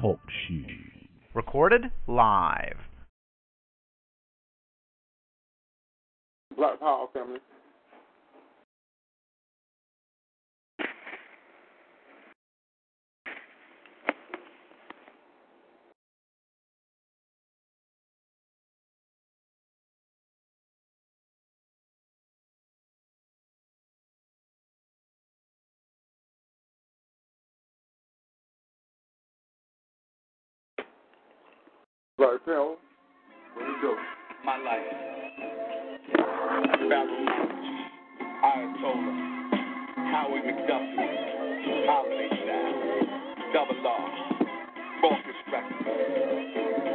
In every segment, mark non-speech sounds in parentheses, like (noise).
Talk shoe. Recorded live. Black Power family. Black Power. Here we go. my life. Barrel Ayatollah, Howard McDuffie, Holiday Style, Double R, Focus Records,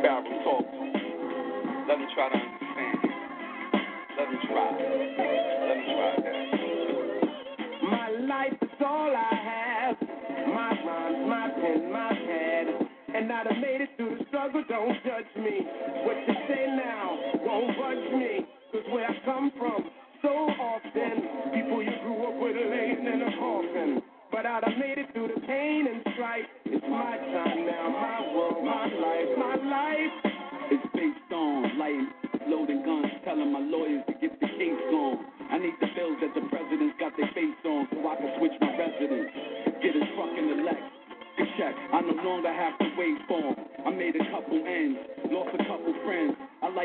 Barrel Talk. Let me try to understand. Let me try. Let me try that. My life is all I struggle, don't judge me. What you say now won't budge me. Cause where I come from, so often, people you grew up with laying in a coffin. But I'd have made it through the pain and strife. It's my time now, my world, my life, my life. It's based on lighting, loading guns, telling my lawyers to get the case on. I need the bills that the president's got their face on so I can switch my residence. Get his fucking elect. Check. I no longer have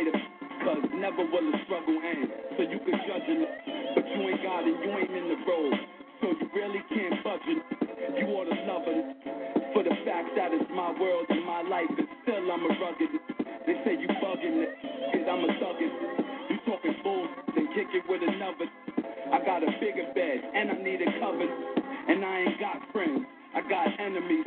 I cause never will a struggle end. So you can judge it, but you ain't got it, you ain't in the road. So you really can't budge it. You ought to love it for the fact that it's my world and my life, and still I'm a rugged. They say you bugging it, cause I'm a thuggin'. You talking bull, then kick it with another. I got a bigger bed, and I need a cover. And I ain't got friends, I got enemies.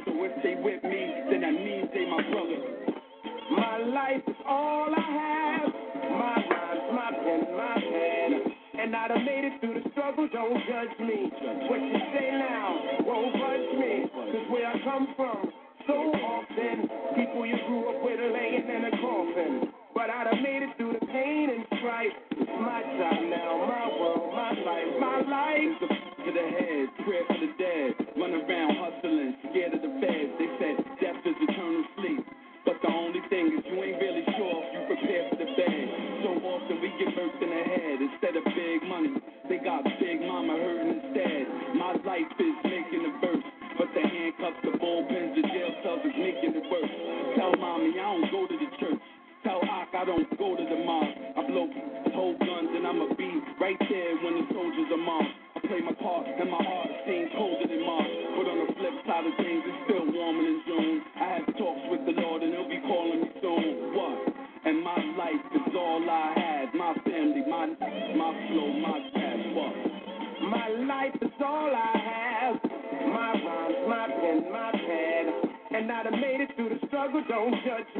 Struggle, don't judge me. What you say now won't budge me. Cause where I come from, so don't judge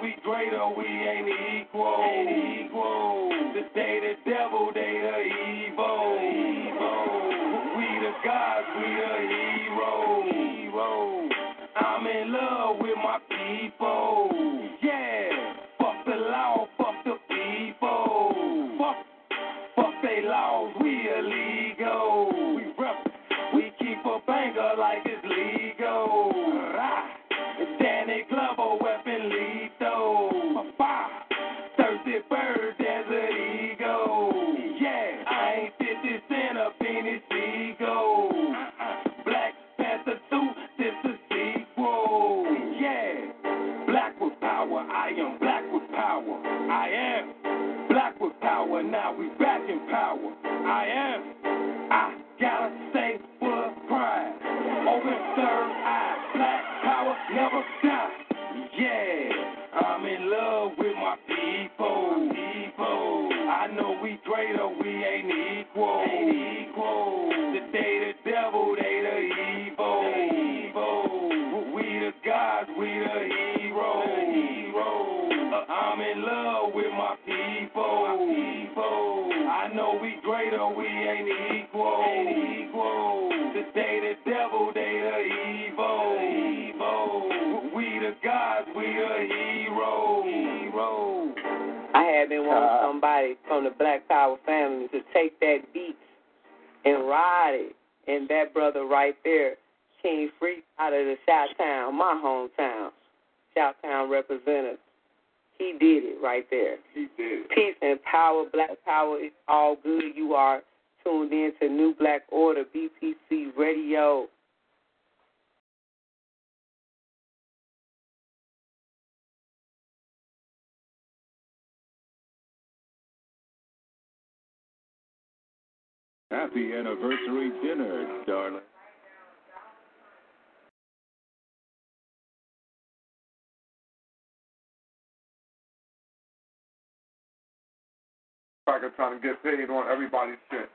we greater, we ain't equal. Ain't equal. trying to get paid on everybody's shit.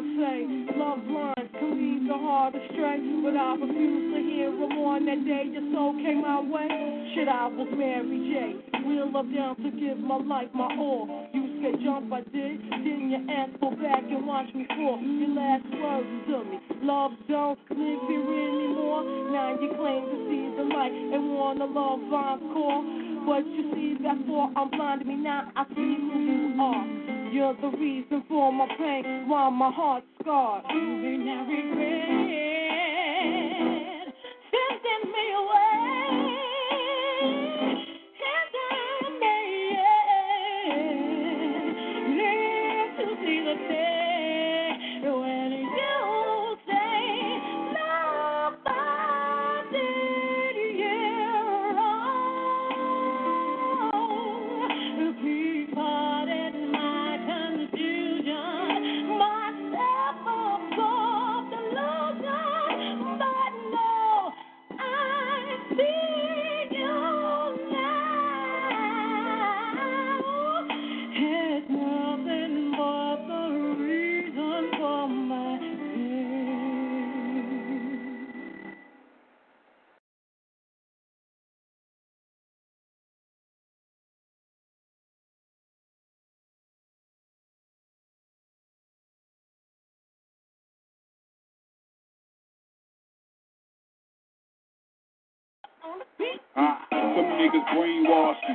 Wise say, love lines can lead the heart astray, but I refuse to hear them on that day your soul came my way. Shit, I was Mary J. Wheel up down to give my life my all. You said jump, I did. Didn't your ass go back and watch me fall? Your last words to me, love don't live here anymore. Now you claim to see the light and want a love encore. But you see, that's all I'm blind to me now. I see who you are. You're the reason for my pain, why my heart's scarred. You may not regret sending me away.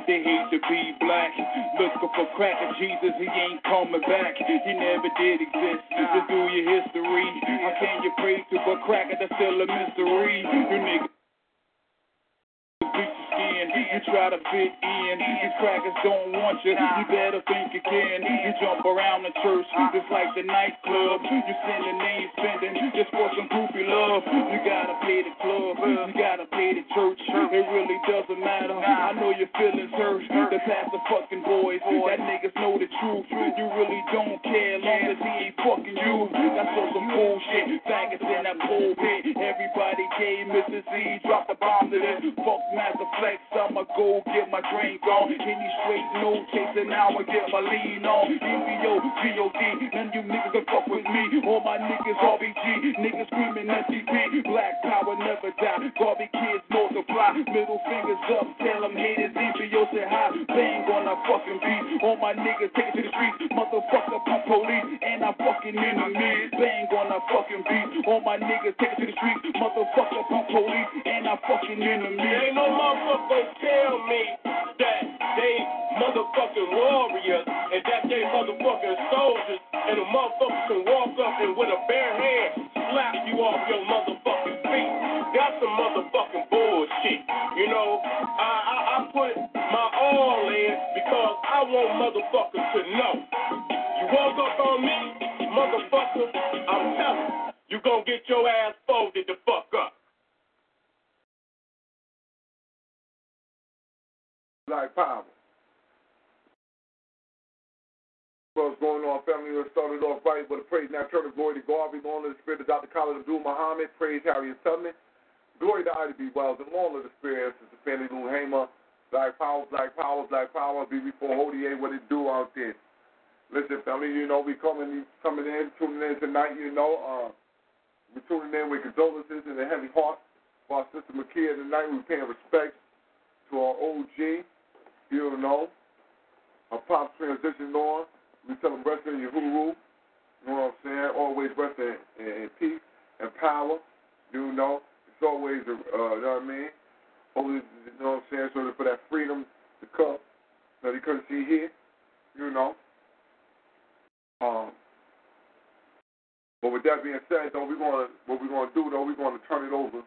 They hate to be black. Looking for crack of Jesus, he ain't coming back. He never did exist. Just do your history. How can you pray to a cracker that's still a mystery? You niggas you try to fit in. These crackers don't want you, you better think again. You jump around the church, just like the nightclub. You sending name spending just for some goofy love. You gotta play the club, you gotta play the church. It really doesn't matter. I know your feelings hurt. The pastor fucking boys, that niggas know the truth. You really don't care long as he ain't fucking you. That's all some bullshit. Faggots in that pulpit. Everybody gave Mrs. Z, dropped the bomb to this. Fuck Master Flex, I'ma go get my drink on. Any straight no chasing, now I get my lean on. EVO, G-O-D, none you niggas can fuck with me. All my niggas RBG, niggas screaming SCP. Black power never die. Garvey kids multiply. Middle fingers up, tell them haters EVO say hi. Bang on a fucking beat. All my niggas take it to the streets. Motherfucker, pump police, and I'm fucking enemies. Bang on a fucking beat. All my niggas take it to the streets. Motherfucker, pump police, and I'm fucking enemies. Ain't no motherfucker tell me that they motherfucking warriors and that they motherfucking soldiers and a motherfucker can walk up and with a bare hand slap you off your motherfucking feet. That's some motherfucking bullshit. You know, I, I, I put my all in because I want motherfuckers to know. You walk up on me, motherfucker, I'm telling you, you gonna get your ass folded the fuck Black Power. What's going on, family? Let's start it off right with a praise. Now turn the glory to God. Be long to the spirit of Dr. Khalid Abdul Muhammad. Praise Harriet Tubman. Glory to Ida B. Wells. And long to the spirit of the Fannie Lou Hamer. Black Power, Black Power, Black Power. Be before Holy A. What it do out there. Listen, family, you know, we coming coming in, tuning in tonight, you know. Uh, we're tuning in with condolences and a heavy heart for our sister Makia tonight. We're paying respect to our OG, you know, a pop transition on. We tell them rest in your hooroo. You know what I'm saying? Always rest in, in, in peace and power. You know, it's always, uh, you know what I mean? Always, you know what I'm saying? So for that freedom to come that you couldn't see here, you know. Um, but with that being said, though, we're going to what we're going to do though, we're going to turn it over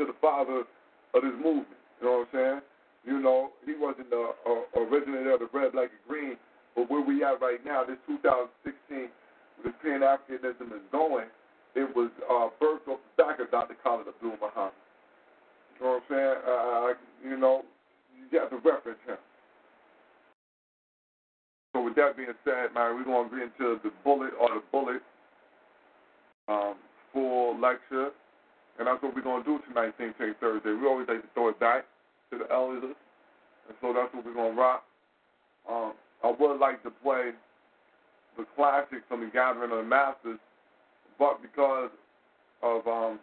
to the Father of this movement. You know what I'm saying? You know, he wasn't the uh, originator of the red, black, and green, but where we at right now, this 2016, this Pan Africanism is going, it was uh, birthed off the back of Dr. Khalid Abdul Muhammad. You know what I'm saying? Uh, you know, you have to reference him. So with that being said, man, we're going to get into the bullet or the bullet um, full lecture. And that's what we're going to do tonight, Think Tank Thursday. We always like to throw it back to the elders. And so that's what we're going to rock. Um, I would like to play the classic from the Gathering of the Masters, but because of um,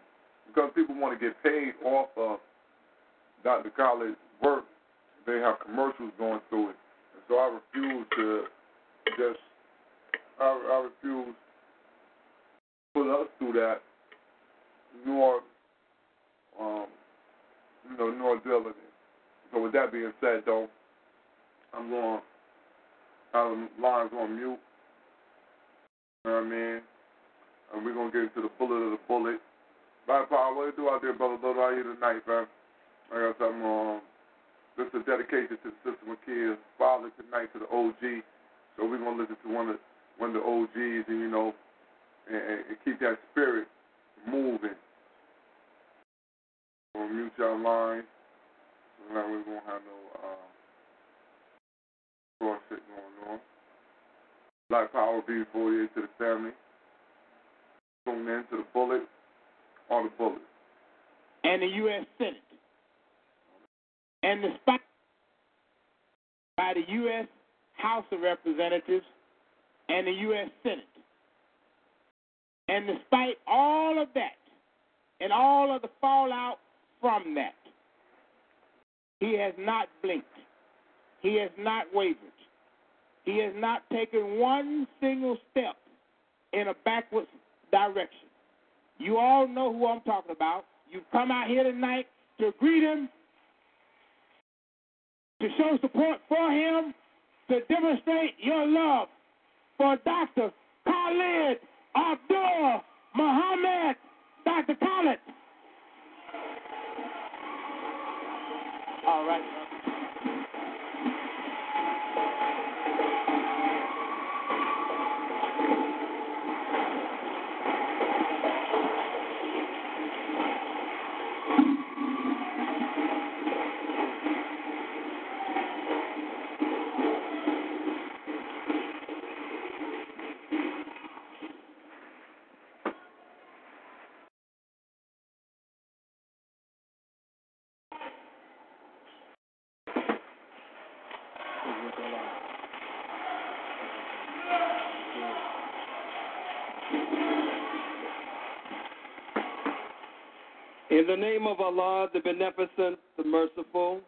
because people want to get paid off of Dr. Khalid's work, they have commercials going through it. And so I refuse to just I, I refuse to put us through that nor um, you know, nor deal with it. So with that being said though, I'm going of lines on mute. You know what I mean? And we're gonna get into the bullet of the bullet. Right, Paul, what do you do out there, brother? Little out here tonight, man. I got something um this is a dedication to the sister McKee's father tonight to the OG. So we're gonna listen to one of one of the OGs and you know and, and keep that spirit moving. We'll mute your line. So now we won't have no uh, cross shit going on. Black Power B48 to the family. Tune in to the bullet all the bullet. And the U.S. Senate. And the despite by the U.S. House of Representatives and the U.S. Senate. And despite all of that and all of the fallout from that, he has not blinked. He has not wavered. He has not taken one single step in a backwards direction. You all know who I'm talking about. You've come out here tonight to greet him, to show support for him, to demonstrate your love for Dr. Khalid Abdul Muhammad. Dr. Khalid. Right. In the name of Allah, the Beneficent, the Merciful,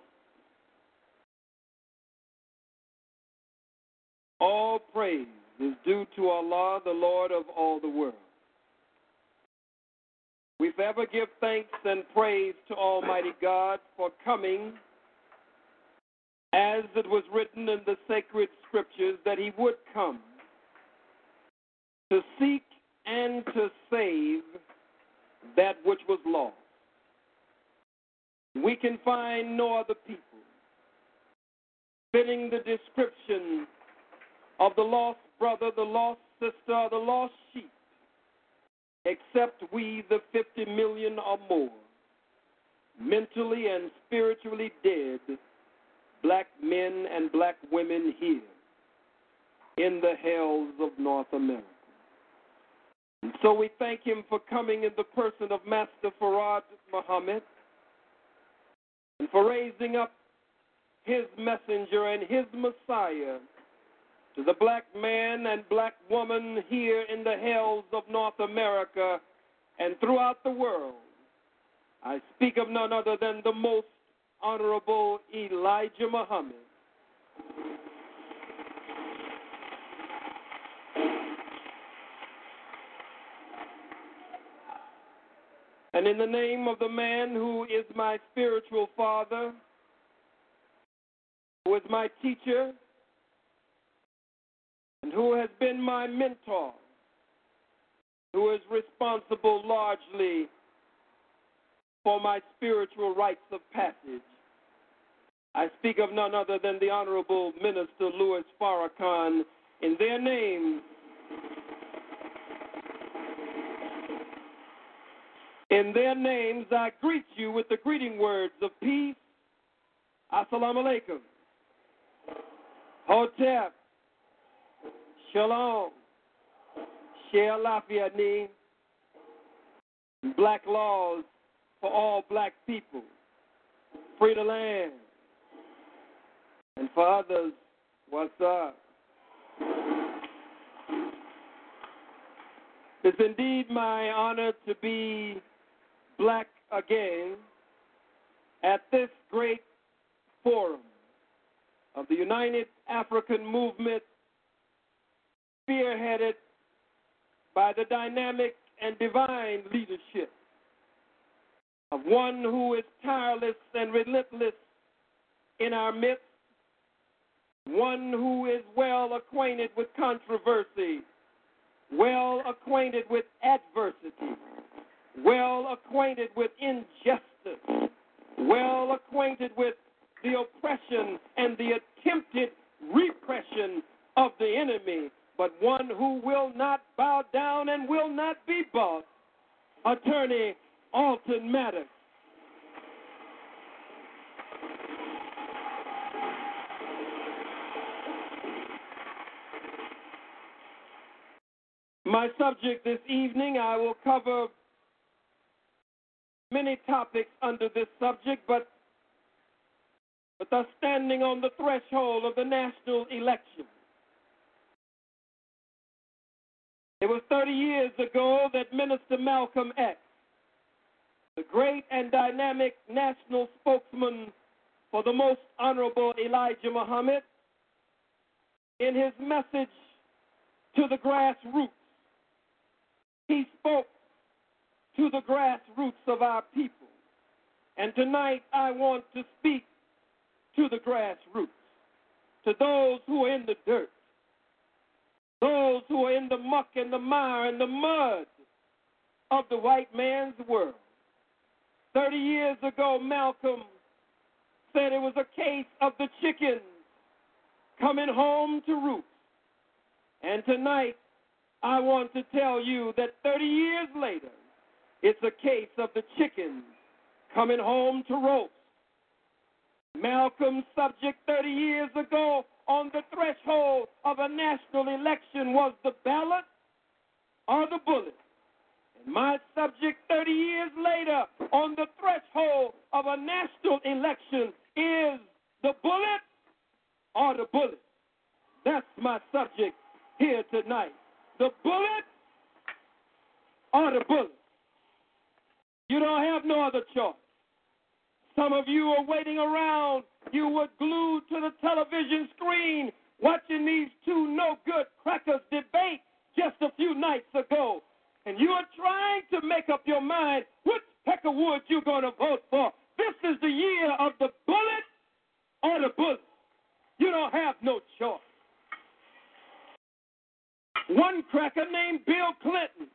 all praise is due to Allah, the Lord of all the world. We forever give thanks and praise to Almighty God for coming, as it was written in the sacred scriptures that He would come to seek and to save that which was lost. We can find no other people fitting the description of the lost brother, the lost sister, the lost sheep, except we, the 50 million or more, mentally and spiritually dead black men and black women here in the hells of North America. And so we thank him for coming in the person of Master Fard Muhammad and for raising up his messenger and his Messiah to the black man and black woman here in the hells of North America and throughout the world. I speak of none other than the most honorable Elijah Muhammad. And in the name of the man who is my spiritual father, who is my teacher, and who has been my mentor, who is responsible largely for my spiritual rites of passage. I speak of none other than the Honorable Minister Louis Farrakhan. In their names, in their names, I greet you with the greeting words of peace. Assalamu alaikum. Hotep. Shalom. Share Lafayette. Black laws for all black people. Free the land. And for others, what's up? It's indeed my honor to be black again at this great forum of the United African Movement, spearheaded by the dynamic and divine leadership of one who is tireless and relentless in our midst, one who is well acquainted with controversy, well acquainted with adversity, well acquainted with injustice, well acquainted with the oppression and the attempted repression of the enemy, but one who will not bow down and will not be bought. Attorney Alton Maddox. My subject this evening, I will cover many topics under this subject, but with us standing on the threshold of the national election. It was 30 years ago that Minister Malcolm X, the great and dynamic national spokesman for the most honorable Elijah Muhammad, in his message to the grassroots, he spoke to the grassroots of our people. And tonight I want to speak to the grassroots, to those who are in the dirt, those who are in the muck and the mire and the mud of the white man's world. Thirty years ago, Malcolm said it was a case of the chickens coming home to roost. And tonight, I want to tell you that 30 years later, it's a case of the chickens coming home to roast. Malcolm's subject 30 years ago on the threshold of a national election was the ballot or the bullet. And my subject 30 years later on the threshold of a national election is the bullet or the bullet. That's my subject here tonight. The bullet or the bullet. You don't have no other choice. Some of you are waiting around. You were glued to the television screen watching these two no good crackers debate just a few nights ago. And you are trying to make up your mind which peck of wood you're going to vote for. This is the year of the bullet or the bullet. You don't have no choice. One cracker named Bill Clinton,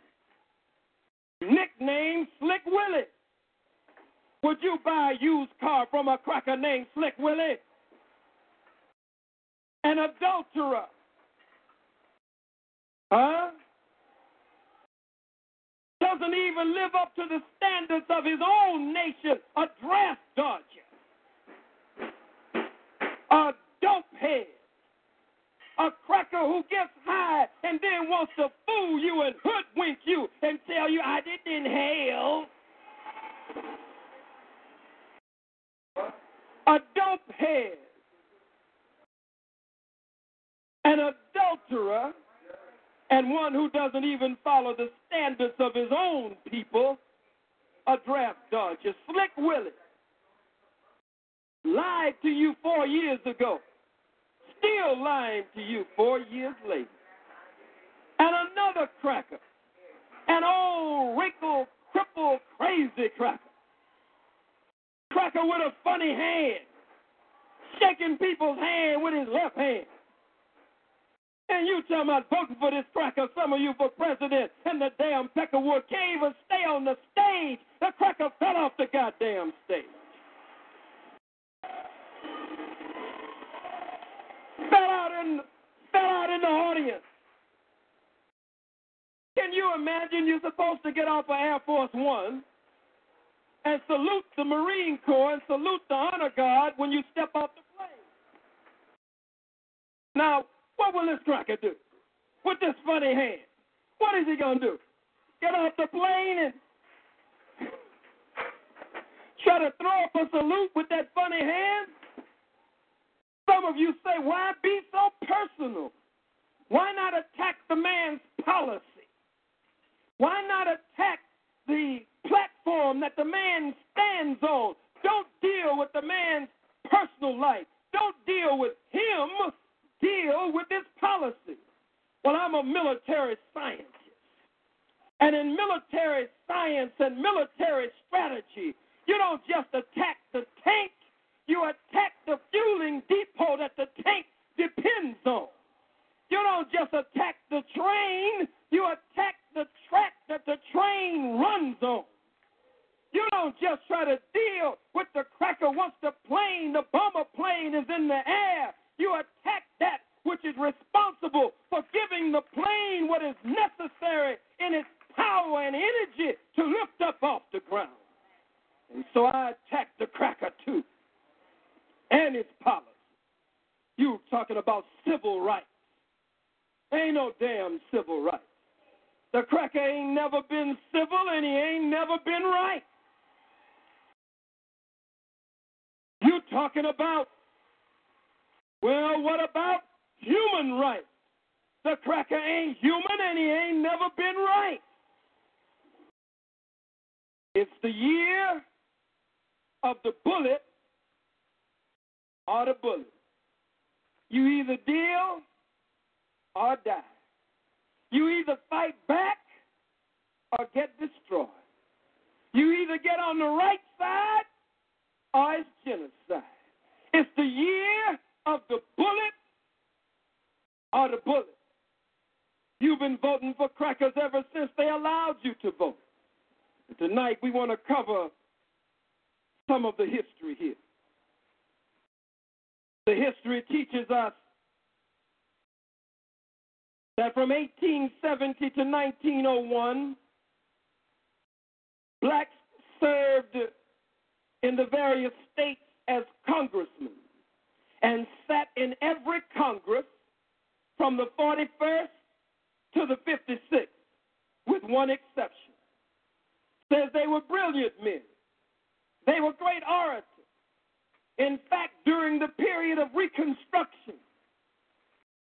nicknamed Slick Willie. Would you buy a used car from a cracker named Slick Willie? An adulterer. Huh? Doesn't even live up to the standards of his own nation. A draft dodger. A dopehead. A cracker who gets high and then wants to fool you and hoodwink you and tell you, I didn't inhale. a dope head, an adulterer, and one who doesn't even follow the standards of his own people, a draft dodger. Slick Willie lied to you four years ago, still lying to you four years later. And another cracker, an old, wrinkled, crippled, crazy cracker cracker with a funny hand, shaking people's hand with his left hand. And you talking about voting for this cracker, some of you for president, and the damn Peckerwood can't even stay on the stage. The cracker fell off the goddamn stage. Fell out in fell out in the audience. Can you imagine you're supposed to get off of Air Force One and salute the Marine Corps and salute the honor guard when you step off the plane? Now, what will this cracker do with this funny hand? What is he going to do? Get off the plane and try to throw up a salute with that funny hand? Some of you say, why be so personal? Why not attack the man's policy? Why not attack the platform that the man stands on? Don't deal with the man's personal life. Don't deal with him deal with this policy? Well, I'm a military scientist. And in military science and military strategy, you don't just attack the tank, you attack the fueling depot that the tank depends on. You don't just attack the train, you attack the track that the train runs on. You don't just try to deal with the cracker once the plane, the bomber plane is in the air. You attack that which is responsible for giving the plane what is necessary in its power and energy to lift up off the ground. And so I attack the cracker too and its policy. You talking about civil rights. Ain't no damn civil rights. The cracker ain't never been civil and he ain't never been right. You talking about well, what about human rights? The cracker ain't human and he ain't never been right. It's the year of the bullet or the bullet. You either deal or die. You either fight back or get destroyed. You either get on the right side or it's genocide. It's the year of the bullet or the bullet. You've been voting for crackers ever since they allowed you to vote. Tonight we want to cover some of the history here. The history teaches us that from 1870 to 1901, blacks served in the various states as congressmen and sat in every Congress from the 41st to the 56th, with one exception. Says they were brilliant men. They were great orators. In fact, during the period of Reconstruction,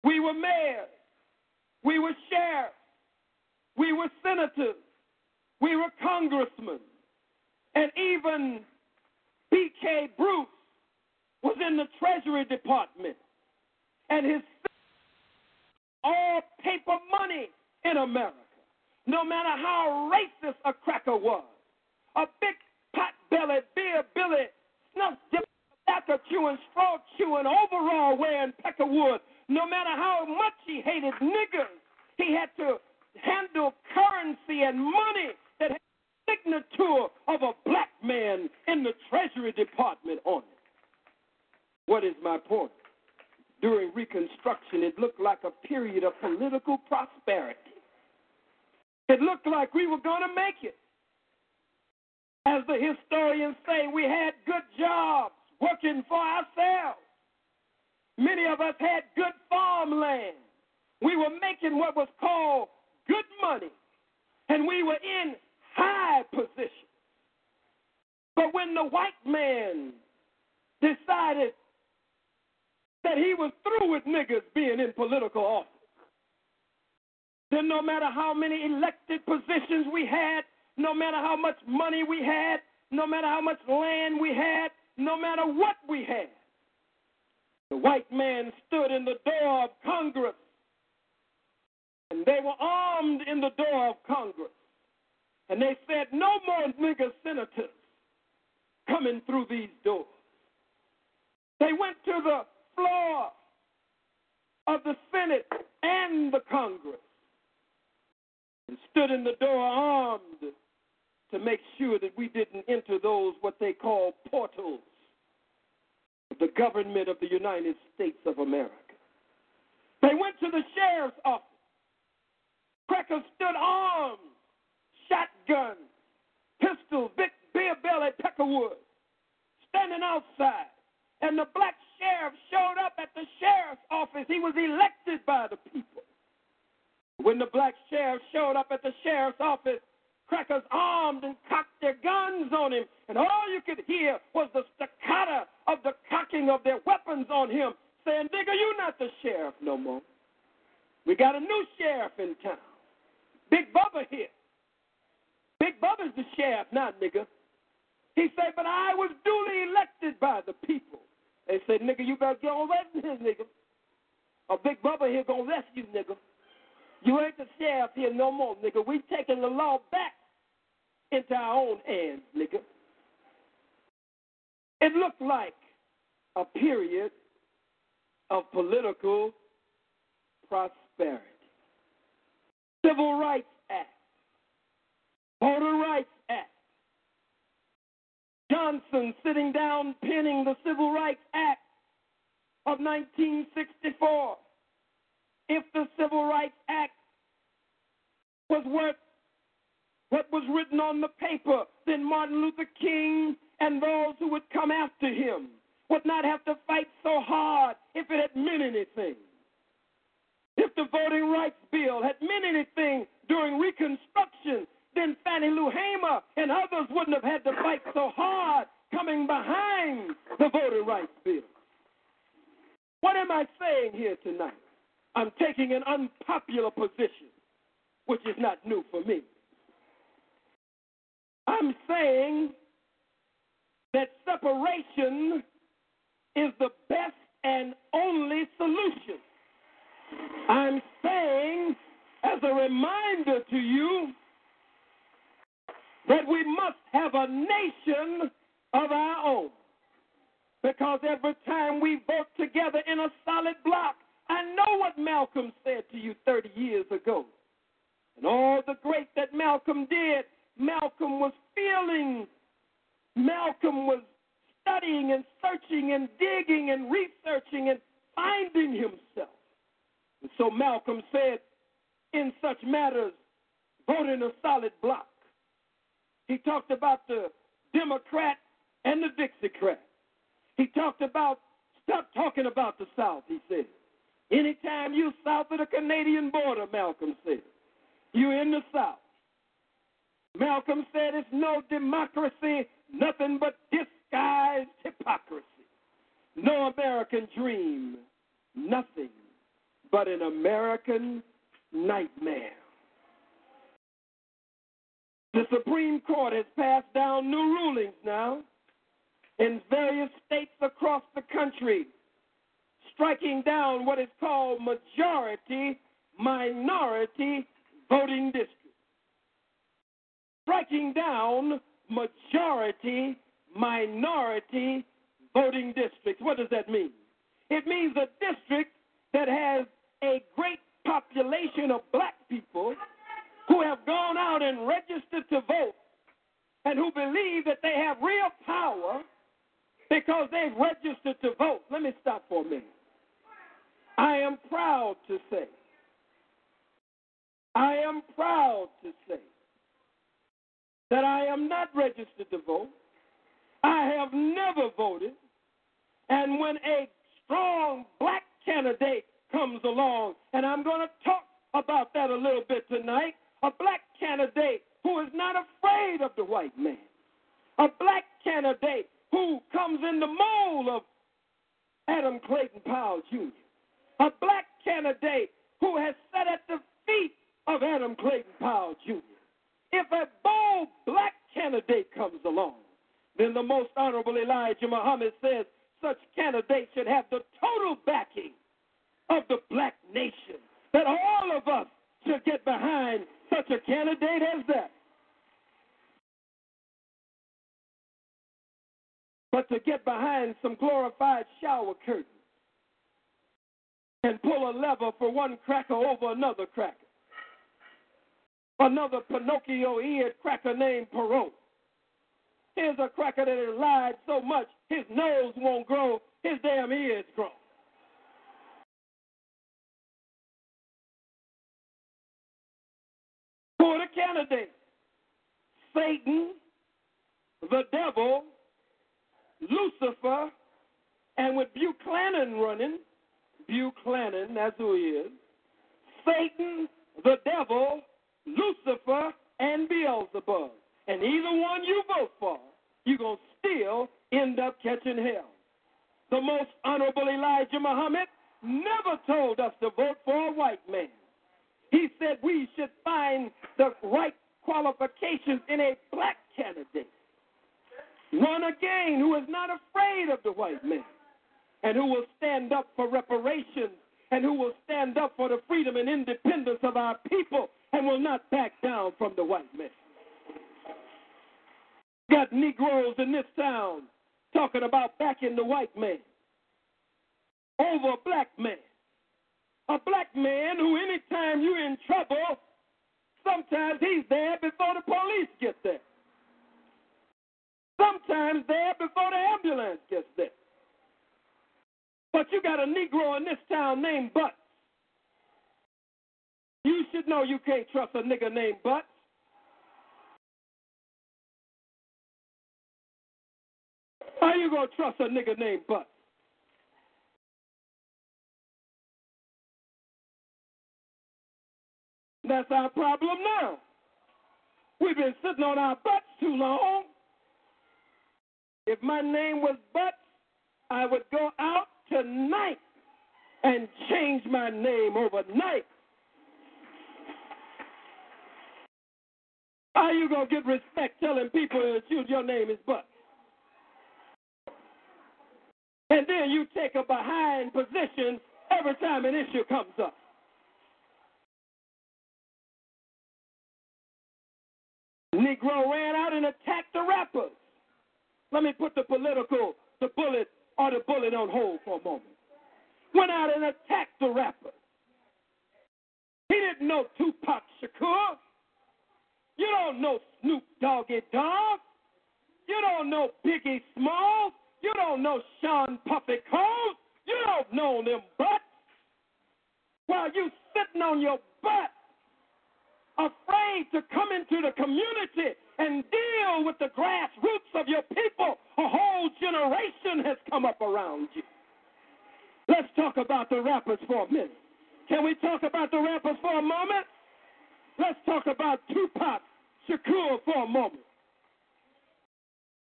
we were mayors, we were sheriffs, we were senators, we were congressmen, and even B.K. Bruce was in the Treasury Department, and his (laughs) all paper money in America, no matter how racist a cracker was. A big pot bellied, beer billy, snuff dip, chewing, straw chewing, overall wearing Peckerwood, no matter how much he hated niggers, he had to handle currency and money that had the signature of a black man in the Treasury Department on it. What is my point? During Reconstruction, it looked like a period of political prosperity. It looked like we were going to make it. As the historians say, we had good jobs working for ourselves. Many of us had good farmland. We were making what was called good money, and we were in high position. But when the white man decided that he was through with niggas being in political office, then no matter how many elected positions we had, no matter how much money we had, no matter how much land we had, no matter what we had, the white man stood in the door of Congress, and they were armed in the door of Congress. And they said, No more nigger senators coming through these doors. They went to the floor of the Senate and the Congress and stood in the door armed to make sure that we didn't enter those what they call portals of the government of the United States of America. They went to the sheriff's office. Crackers stood armed, shotguns, pistols, big beer belly peckerwood, standing outside. And the black sheriff showed up at the sheriff's office. He was elected by the people. When the black sheriff showed up at the sheriff's office, crackers armed and cocked their guns on him. And all you could hear was the staccato of the cocking of their weapons on him, saying, Nigga, you're not the sheriff no more. We got a new sheriff in town. Big Bubba here. Big Bubba's the sheriff now, nigga. He said, but I was duly elected by the people. They said, nigga, you better get on that nigga. A Big Bubba here gonna rescue, nigga. You ain't the sheriff here no more, nigga. We taking the law back into our own hands, nigga. It looked like a period of political prosperity. Civil Rights Act, Voter Rights Act. Johnson sitting down penning the Civil Rights Act of 1964. If the Civil Rights Act was worth what was written on the paper, then Martin Luther King and those who would come after him would not have to fight so hard if it had meant anything. If the Voting Rights Bill had meant anything during Reconstruction, then Fannie Lou Hamer and others wouldn't have had to fight so hard coming behind the Voting Rights Bill. What am I saying here tonight? I'm taking an unpopular position, which is not new for me. I'm saying that separation is the best and only solution. I'm saying, as a reminder to you, that we must have a nation of our own. Because every time we vote together in a solid block, I know what Malcolm said to you 30 years ago. And all the great that Malcolm did, Malcolm was feeling, Malcolm was studying and searching and digging and researching and finding himself. And so Malcolm said, in such matters, vote in a solid block. He talked about the Democrat and the Dixiecrat. He talked about, stop talking about the South, he said. Anytime you're south of the Canadian border, Malcolm said, you're in the South. Malcolm said it's no democracy, nothing but disguised hypocrisy. No American dream, nothing but an American nightmare. The Supreme Court has passed down new rulings now in various states across the country, striking down what is called majority minority voting districts. Striking down majority minority voting districts. What does that mean? It means a district that has a great population of black people who have gone out and registered to vote and who believe that they have real power because they've registered to vote. Let me stop for a minute. I am proud to say, I am proud to say that I am not registered to vote. I have never voted. And when a strong black candidate comes along, and I'm going to talk about that a little bit tonight. A black candidate who is not afraid of the white man. A black candidate who comes in the mold of Adam Clayton Powell Jr. A black candidate who has sat at the feet of Adam Clayton Powell Jr. If a bold black candidate comes along, then the most honorable Elijah Muhammad says such candidates should have the total backing of the black nation. That all of us should get behind such a candidate as that. But to get behind some glorified shower curtains and pull a lever for one cracker over another cracker. Another Pinocchio eared cracker named Perot. Here's a cracker that has lied so much his nose won't grow, his damn ears grow. For the candidate, Satan, the devil, Lucifer, and with Buchanan running, Buchanan, that's who he is, Satan, the devil, Lucifer, and Beelzebub. And either one you vote for, you're going to still end up catching hell. The most honorable Elijah Muhammad never told us to vote for a white man. He said we should find the right qualifications in a black candidate. One again who is not afraid of the white man and who will stand up for reparations and who will stand up for the freedom and independence of our people and will not back down from the white man. Got Negroes in this town talking about backing the white man over a black man. A black man who, anytime you're in trouble, sometimes he's there before the police get there. Sometimes there before the ambulance gets there. But you got a Negro in this town named Butts. You should know you can't trust a nigga named Butts. How you gonna trust a nigga named Butts? That's our problem now. We've been sitting on our butts too long. If my name was Butts, I would go out tonight and change my name overnight. How you gonna get respect telling people that you, your name is Butts? And then you take a behind position every time an issue comes up. Negro ran out and attacked the rappers. Let me put the political, the bullet, or the bullet on hold for a moment. Went out and attacked the rapper. He didn't know Tupac Shakur. You don't know Snoop Doggy Dogg. You don't know Biggie Smalls. You don't know Sean Puffy Combs. You don't know them butts. While you sitting on your butt afraid to come into the community and deal with the grassroots of your people, a whole generation has come up around you. Let's talk about the rappers for a minute. Can we talk about the rappers for a moment? Let's talk about Tupac Shakur for a moment.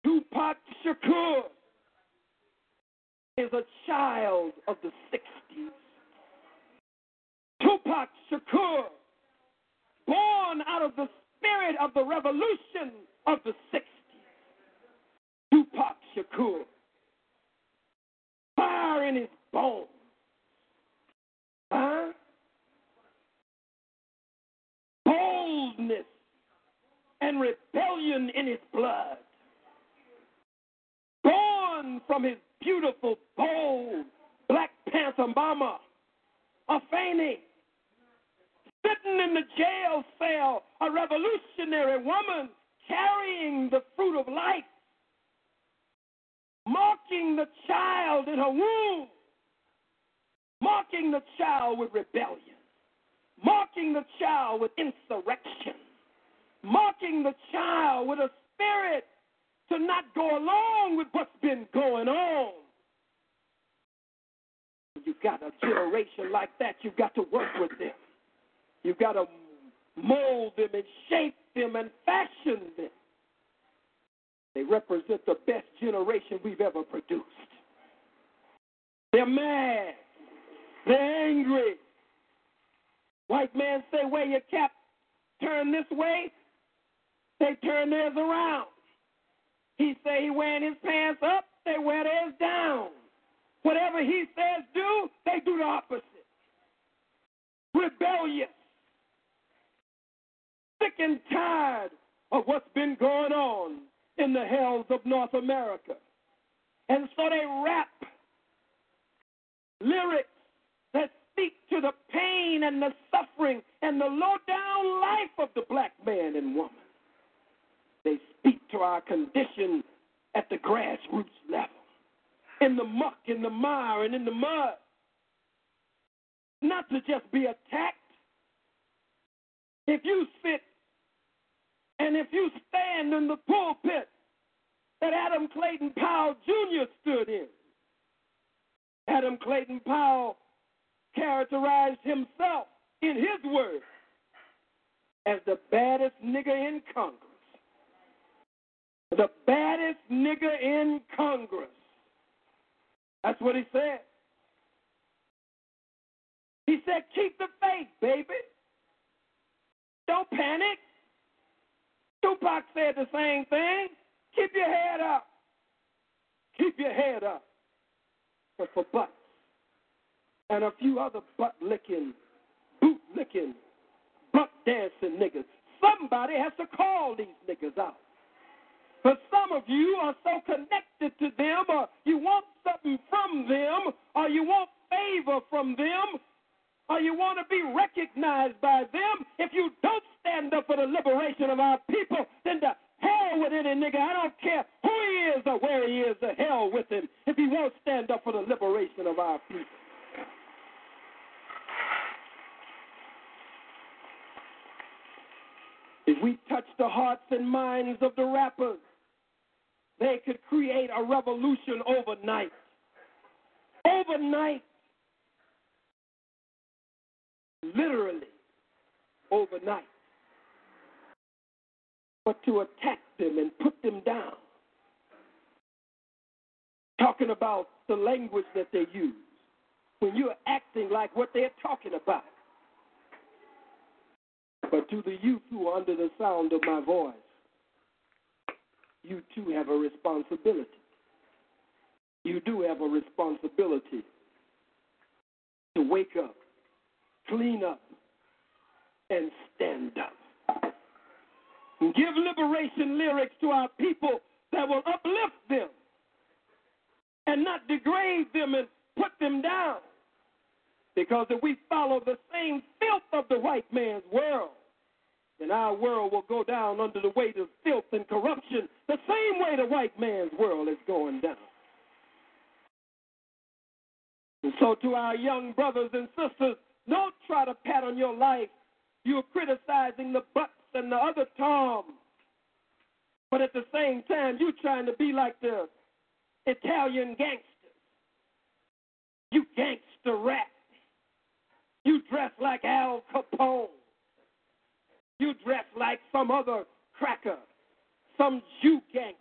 Tupac Shakur is a child of the 60s. Tupac Shakur born out of the spirit of the revolution of the 60s. Tupac Shakur. Fire in his bones. Huh? Boldness and rebellion in his blood. Born from his beautiful, bold Black Panther mama, Afeni sitting in the jail cell, a revolutionary woman carrying the fruit of life, marking the child in her womb, marking the child with rebellion, marking the child with insurrection, marking the child with a spirit to not go along with what's been going on. You got a generation like that, you've got to work with them. You've got to mold them and shape them and fashion them. They represent the best generation we've ever produced. They're mad. They're angry. White man say, wear your cap, turn this way. They turn theirs around. He say he wearing his pants up, they wear theirs down. Whatever he says do, they do the opposite. Rebellious sick and tired of what's been going on in the hells of North America. And so they rap lyrics that speak to the pain and the suffering and the low down life of the black man and woman. They speak to our condition at the grassroots level, in the muck, in the mire, and in the mud. Not to just be attacked. If you sit and if you stand in the pulpit that Adam Clayton Powell Jr. stood in, Adam Clayton Powell characterized himself in his words as the baddest nigger in Congress. The baddest nigger in Congress. That's what he said. He said, keep the faith, baby. Don't panic. Tupac said the same thing. Keep your head up. Keep your head up. But for butts and a few other butt licking, boot licking, butt dancing niggas, somebody has to call these niggas out. For some of you are so connected to them, or you want something from them, or you want favor from them, or you want to be recognized by them. If you don't stand up for the liberation of our people, then the hell with any nigga. I don't care who he is or where he is, the hell with him if he won't stand up for the liberation of our people. If we touch the hearts and minds of the rappers, they could create a revolution overnight. Overnight. Literally, overnight. But to attack them and put them down, talking about the language that they use, when you're acting like what they're talking about. But to the youth who are under the sound of my voice, you too have a responsibility. You do have a responsibility to wake up, clean up, and stand up. Give liberation lyrics to our people that will uplift them and not degrade them and put them down. Because if we follow the same filth of the white man's world, then our world will go down under the weight of filth and corruption, the same way the white man's world is going down. And so, to our young brothers and sisters, don't try to pat on your life. You're criticizing the butts and the other Toms. But at the same time, you're trying to be like the Italian gangsters. You gangster rap. You dress like Al Capone. You dress like some other cracker, some Jew gangster,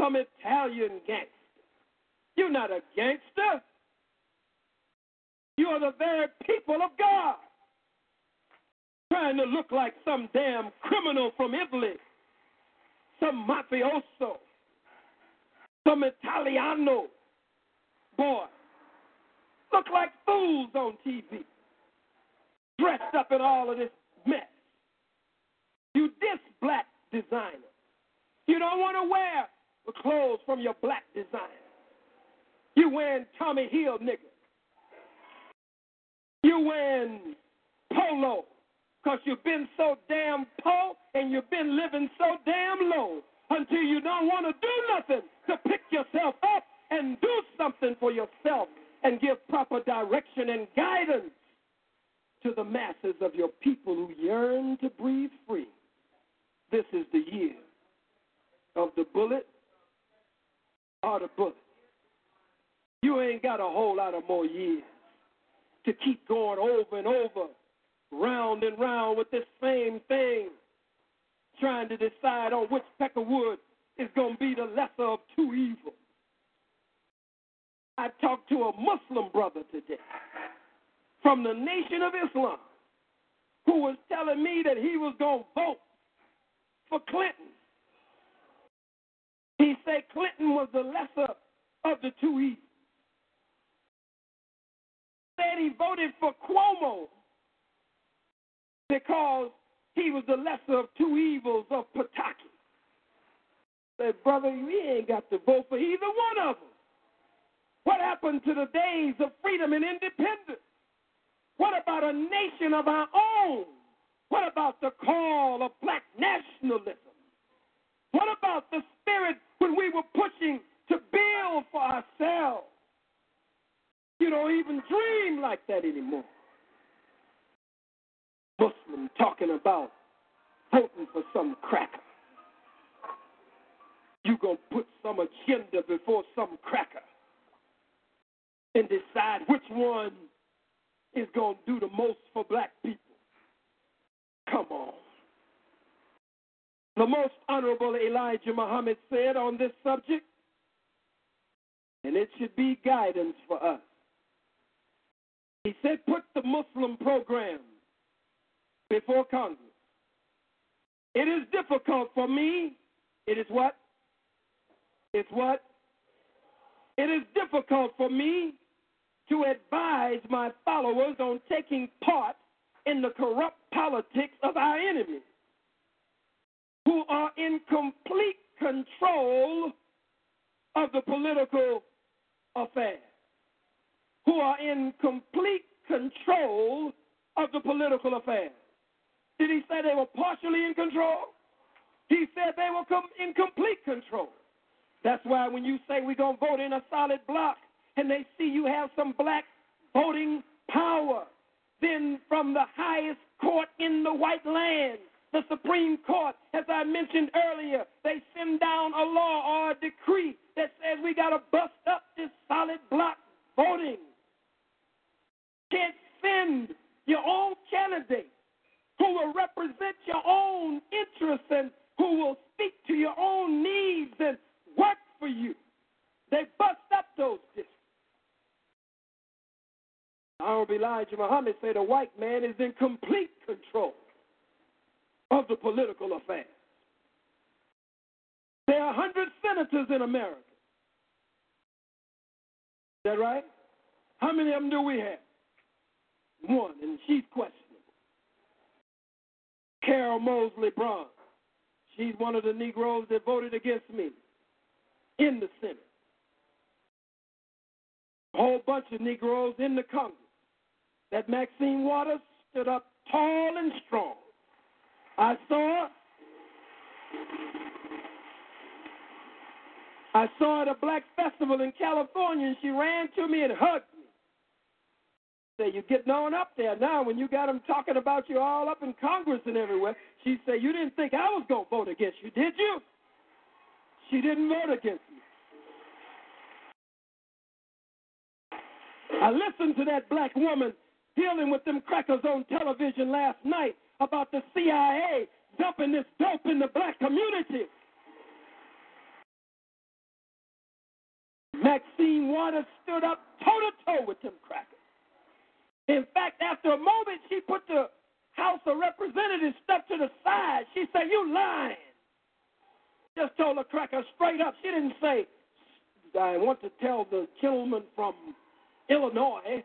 some Italian gangster. You're not a gangster. You are the very people of God. Trying to look like some damn criminal from Italy, some mafioso, some Italiano boy. Look like fools on TV. Dressed up in all of this mess. You diss black designers. You don't want to wear the clothes from your black designer. You wearing Tommy Hilfiger. You win polo because you've been so damn poor and you've been living so damn low until you don't want to do nothing to pick yourself up and do something for yourself and give proper direction and guidance to the masses of your people who yearn to breathe free. This is the year of the bullet or the bullet. You ain't got a whole lot of more years to keep going over and over, round and round with this same thing, trying to decide on which peck of wood is going to be the lesser of two evils. I talked to a Muslim brother today from the Nation of Islam who was telling me that he was going to vote for Clinton. He said Clinton was the lesser of the two evils. Said he voted for Cuomo because he was the lesser of two evils of Pataki. Said, brother, you ain't got to vote for either one of them. What happened? happened to the days of freedom and independence? What about a nation of our own? What about the call of black nationalism? What about the spirit when we were pushing to build for ourselves? You don't even dream like that anymore. Muslim talking about voting for some cracker. You gonna put some agenda before some cracker and decide which one is gonna do the most for black people. Come on. The most honorable Elijah Muhammad said on this subject, and it should be guidance for us. He said, put the Muslim program before Congress. It is difficult for me. It is what? It's what? It is difficult for me to advise my followers on taking part in the corrupt politics of our enemies, who are in complete control of the political affairs, who are in complete control of the political affairs. Did he say they were partially in control? He said they were com- in complete control. That's why when you say we're going to vote in a solid block and they see you have some black voting power, then from the highest court in the white land, the Supreme Court, as I mentioned earlier, they send down a law or a decree that says we got to bust up this solid block voting. Can't send your own candidate who will represent your own interests and who will speak to your own needs and work for you. They bust up those districts. Honorable Elijah Muhammad said a white man is in complete control of the political affairs. There are 100 senators in America. Is that right? How many of them do we have? One, and she's questionable. Carol Moseley Braun. She's one of the Negroes that voted against me in the Senate. A whole bunch of Negroes in the Congress. That Maxine Waters stood up tall and strong. I saw. I saw at a black festival in California, and she ran to me and hugged. Say, you're getting on up there now when you got them talking about you all up in Congress and everywhere. She said, you didn't think I was going to vote against you, did you? She didn't vote against me. I listened to that black woman dealing with them crackers on television last night about the CIA dumping this dope in the black community. Maxine Waters stood up toe to toe with them crackers. In fact, after a moment, she put the House of Representatives stuff to the side. She said, You lying. Just told the cracker straight up. She didn't say, I want to tell the gentleman from Illinois,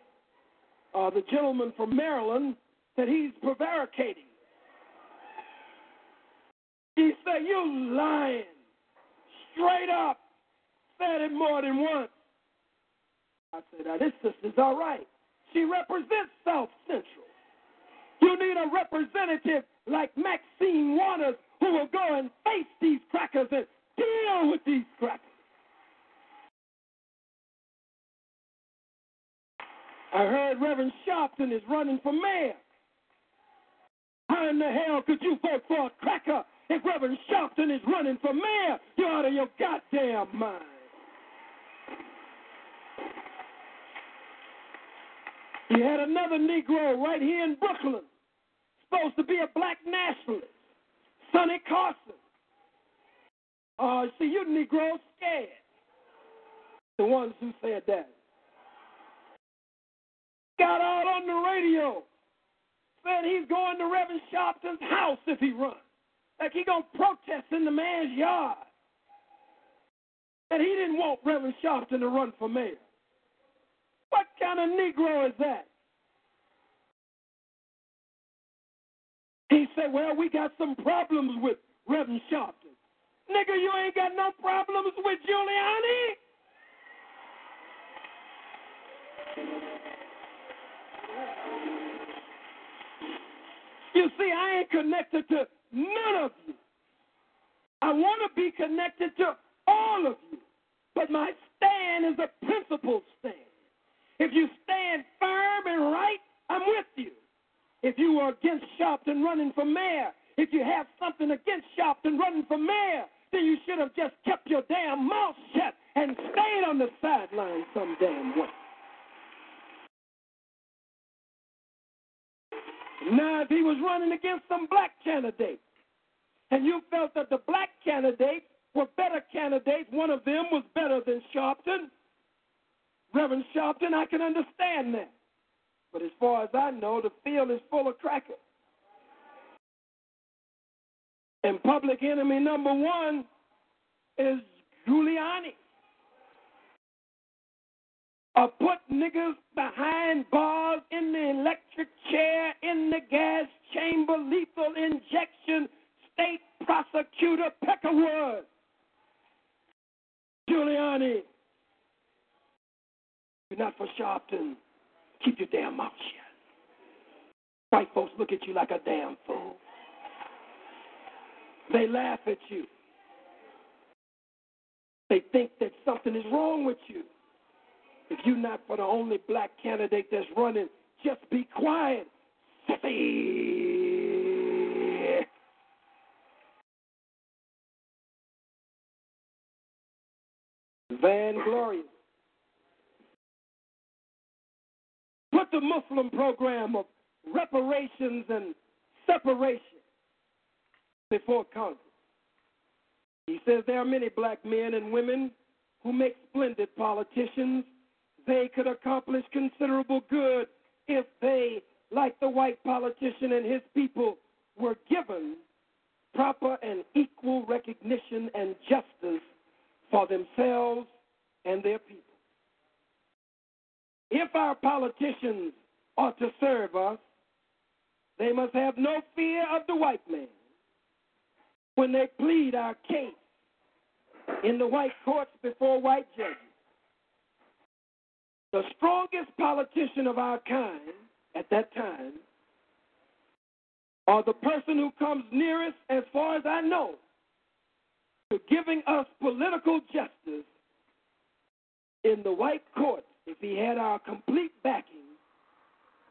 uh, the gentleman from Maryland, that he's prevaricating. He said, You lying. Straight up. Said it more than once. I said, Now, this sister's all right. She represents South Central. You need a representative like Maxine Waters who will go and face these crackers and deal with these crackers. I heard Reverend Sharpton is running for mayor. How in the hell could you vote for a cracker if Reverend Sharpton is running for mayor? You're out of your goddamn mind. You had another Negro right here in Brooklyn, supposed to be a black nationalist, Sonny Carson. Uh, see, you Negroes scared. The ones who said that. Got out on the radio, said he's going to Reverend Sharpton's house if he runs. Like he gonna protest in the man's yard. That he didn't want Reverend Sharpton to run for mayor. What kind of Negro is that? He said, Well, we got some problems with Reverend Sharpton. Nigga, you ain't got no problems with Giuliani? You see, I ain't connected to none of you. I want to be connected to all of you. But my stand is a principled stand. If you stand firm and right, I'm with you. If you are against Sharpton running for mayor, if you have something against Sharpton running for mayor, then you should have just kept your damn mouth shut and stayed on the sideline some damn way. Now, if he was running against some black candidates, and you felt that the black candidates were better candidates, one of them was better than Sharpton, Reverend Sharpton, I can understand that. But as far as I know, the field is full of crackers. And public enemy number one is Giuliani. Or put niggas behind bars in the electric chair, in the gas chamber, lethal injection, state prosecutor Peckerwood. Giuliani. You're not for Sharpton. Keep your damn mouth shut. White folks look at you like a damn fool. They laugh at you. They think that something is wrong with you. If you're not for the only black candidate that's running, just be quiet. Sissy. Van the Muslim program of reparations and separation before Congress. He says there are many black men and women who make splendid politicians. They could accomplish considerable good if they, like the white politician and his people, were given proper and equal recognition and justice for themselves and their people. If our politicians are to serve us, they must have no fear of the white man when they plead our case in the white courts before white judges. The strongest politician of our kind at that time, or the person who comes nearest, as far as I know, to giving us political justice in the white courts, if he had our complete backing,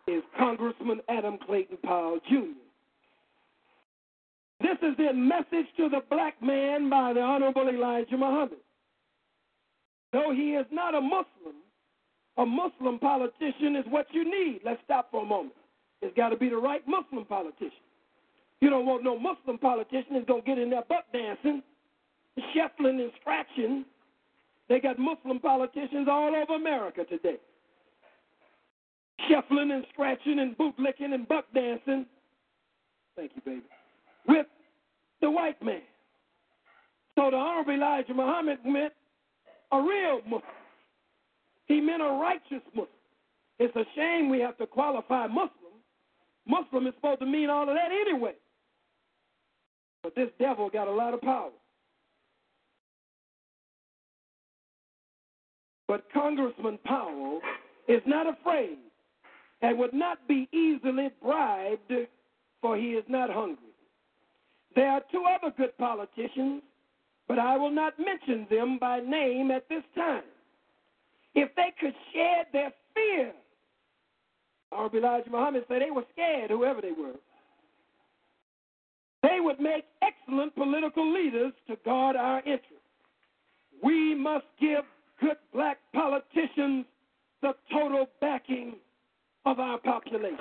is Congressman Adam Clayton Powell Jr. This is a message to the black man by the Honorable Elijah Muhammad. Though he is not a Muslim, a Muslim politician is what you need. Let's stop for a moment. It's got to be the right Muslim politician. You don't want no Muslim politician that's going to get in there butt dancing, shuffling and scratching. They got Muslim politicians all over America today. Shuffling and scratching and bootlicking and buck dancing. Thank you, baby with the white man. So the Honorable Elijah Muhammad meant a real Muslim. He meant a righteous Muslim. It's a shame we have to qualify Muslim. Muslim is supposed to mean all of that anyway. But this devil got a lot of power. But Congressman Powell is not afraid and would not be easily bribed, for he is not hungry. There are two other good politicians, but I will not mention them by name at this time. If they could shed their fear, Honorable Elijah Muhammad said they were scared, whoever they were. They would make excellent political leaders to guard our interests. We must give good black politicians the total backing of our population.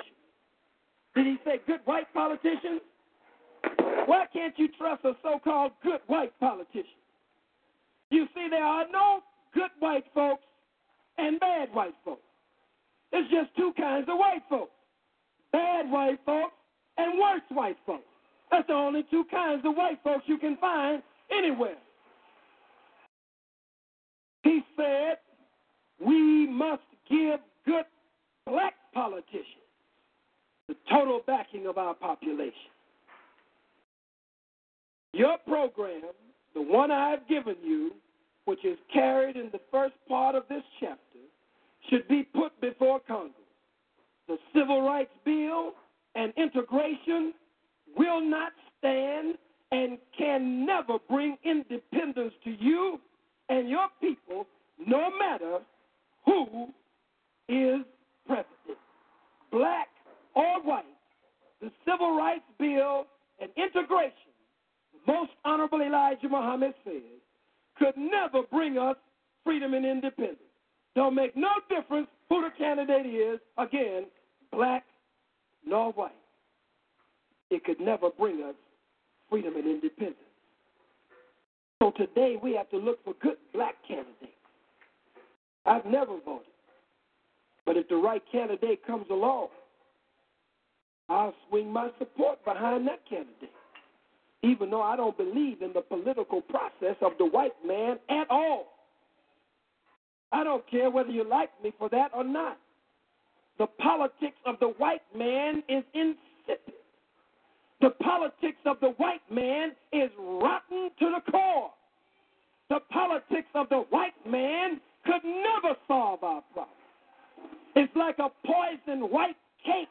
Did he say good white politicians? Why can't you trust a so called good white politician? You see, there are no good white folks and bad white folks. There's just two kinds of white folks bad white folks and worse white folks. That's the only two kinds of white folks you can find anywhere. He said, We must give good black politicians the total backing of our population. Your program, the one I've given you, which is carried in the first part of this chapter, should be put before Congress. The Civil Rights Bill and integration will not stand and can never bring independence to you and your people, no matter who is president, black or white. The Civil Rights Bill and integration, most honorable Elijah Muhammad says, could never bring us freedom and independence. Don't make no difference who the candidate is, again, black nor white. It could never bring us freedom and independence. So today we have to look for good black candidates. I've never voted. But if the right candidate comes along, I'll swing my support behind that candidate. Even though I don't believe in the political process of the white man at all. I don't care whether you like me for that or not. The politics of the white man is insipid. The politics of the white man is rotten to the core. The politics of the white man could never solve our problem. It's like a poison white cake.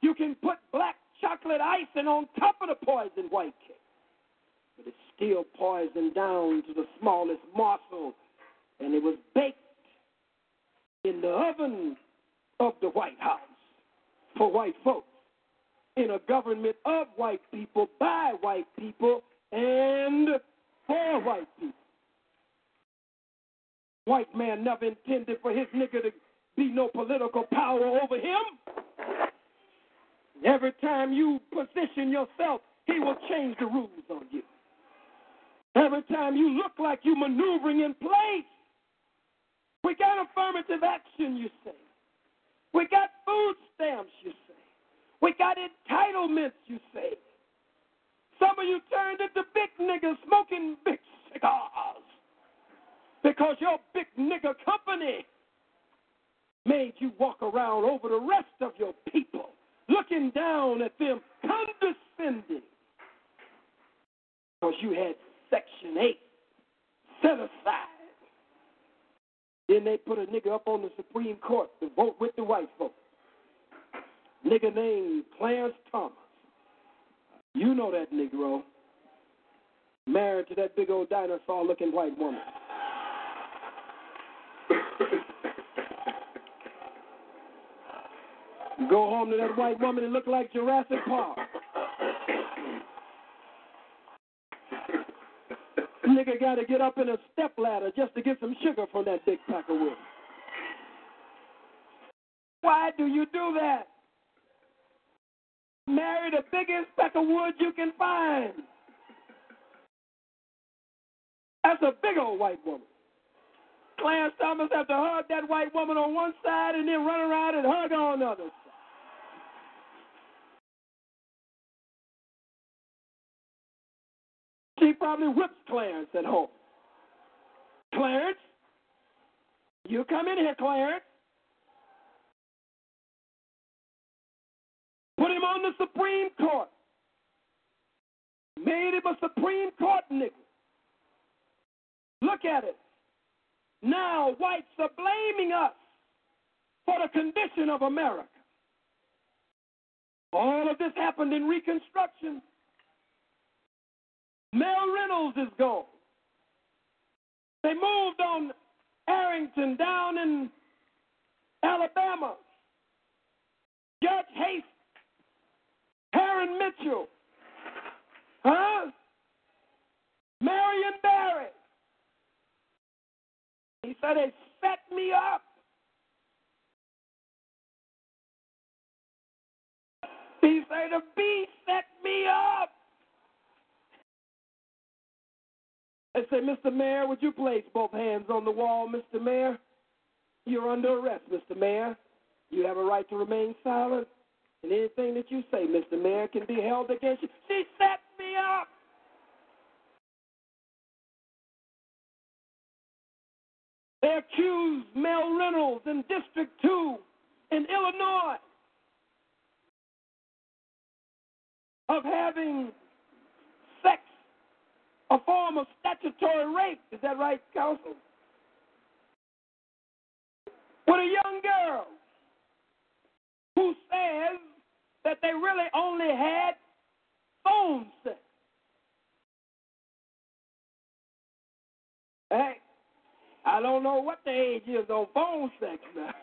You can put black chocolate icing on top of the poison white cake, but it's still poisoned down to the smallest morsel, and it was baked in the oven of the White House for white folks, in a government of white people, by white people, and for white people. White man never intended for his nigga to be no political power over him. Every time you position yourself, he will change the rules on you. Every time you look like you maneuvering in place, we got affirmative action, you say. We got food stamps, you say. We got entitlements, you say. Some of you turned into big niggas smoking big cigars because your big nigga company made you walk around over the rest of your people, looking down at them, condescending, because you had Section 8 set aside. Then they put a nigga up on the Supreme Court to vote with the white folks. Nigga named Clarence Thomas. You know that Negro. Married to that big old dinosaur looking white woman. Go home to that white woman and look like Jurassic Park. Nigga got to get up in a step ladder just to get some sugar from that big pack of wood. Why do you do that? Marry the biggest pack of wood you can find. That's a big old white woman. Clarence Thomas have to hug that white woman on one side and then run around and hug her on the other side. She probably whips Clarence at home. Clarence, you come in here, Clarence. Put him on the Supreme Court. Made him a Supreme Court nigga. Look at it. Now whites are blaming us for the condition of America. All of this happened in Reconstruction. Mel Reynolds is gone. They moved on Arrington down in Alabama. Judge Hayes, Herron Mitchell, huh? Marion Barry. He said they set me up. He said the bee set me up. They say, Mr. Mayor, would you place both hands on the wall, Mr. Mayor? You're under arrest, Mr. Mayor. You have a right to remain silent, and anything that you say, Mr. Mayor, can be held against you. She set me up. They accused Mel Reynolds in District 2 in Illinois of having sex, a form of statutory rape. Is that right, counsel? with a young girl who says that they really only had phone sex. Hey, I don't know what the age is on phone sex now.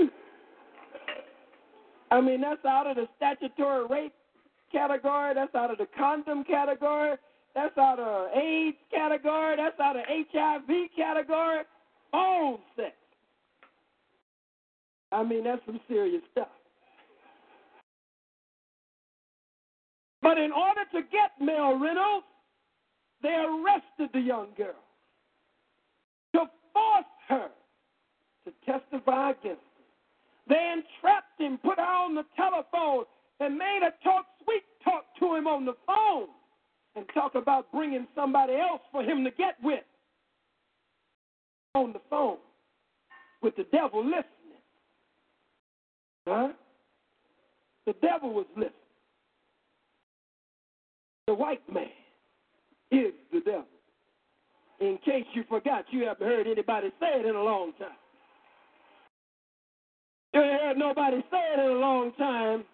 (laughs) I mean, that's out of the statutory rape category. That's out of the condom category. That's out of AIDS category. That's out of HIV category. Phone sex. I mean, that's some serious stuff. But in order to get Mel Reynolds, they arrested the young girl to force her to testify against him. They entrapped him, put her on the telephone, and made her talk sweet talk to him on the phone and talk about bringing somebody else for him to get with on the phone with the devil listening. Huh? The devil was listening. The white man is the devil. In case you forgot, you haven't heard anybody say it in a long time. You ain't heard nobody say it in a long time.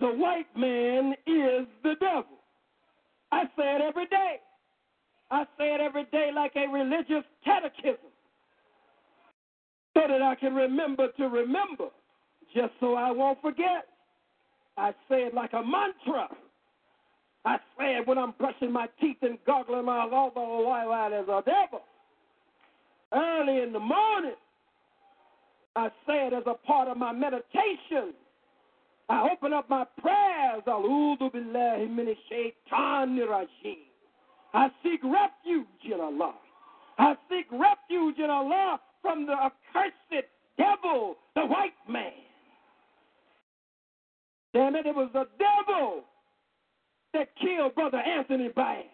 The white man is the devil. I say it every day. I say it every day like a religious catechism so that I can remember to remember, just so I won't forget. I say it like a mantra. I say it when I'm brushing my teeth and gargling my all the while as a devil. Early in the morning, I say it as a part of my meditation. I open up my prayers. I seek refuge in Allah. I seek refuge in Allah from the accursed devil, the white man. Damn it, it was the devil that killed Brother Anthony Baez.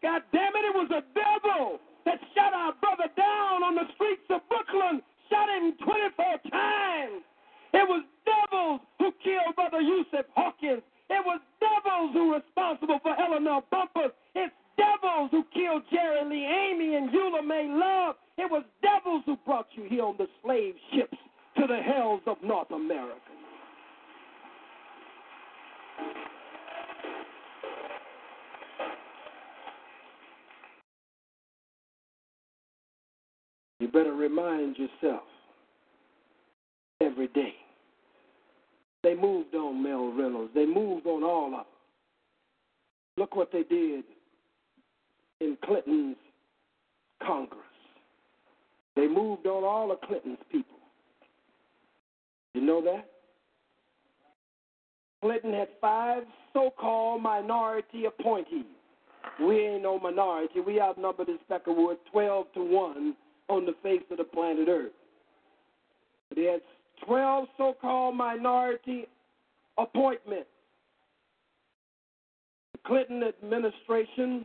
God damn it, it was the devil that shot our brother down on the streets of Brooklyn, shot him 24 times. It was devils who killed Brother Yusuf Hawkins. It was devils who were responsible for Eleanor Bumpurs. It's devils who killed Jerry Lee Amy and Eula May Love. It was devils who brought you here on the slave ships to the hells of North America. You better remind yourself every day. They moved on Mel Reynolds. They moved on all of them. Look what they did in Clinton's Congress. They moved on all of Clinton's people. You know that? Clinton had five so called minority appointees. We ain't no minority. We outnumber this Peckerwood 12 to 1 on the face of the planet Earth. But he had 12 so called minority appointments. The Clinton administration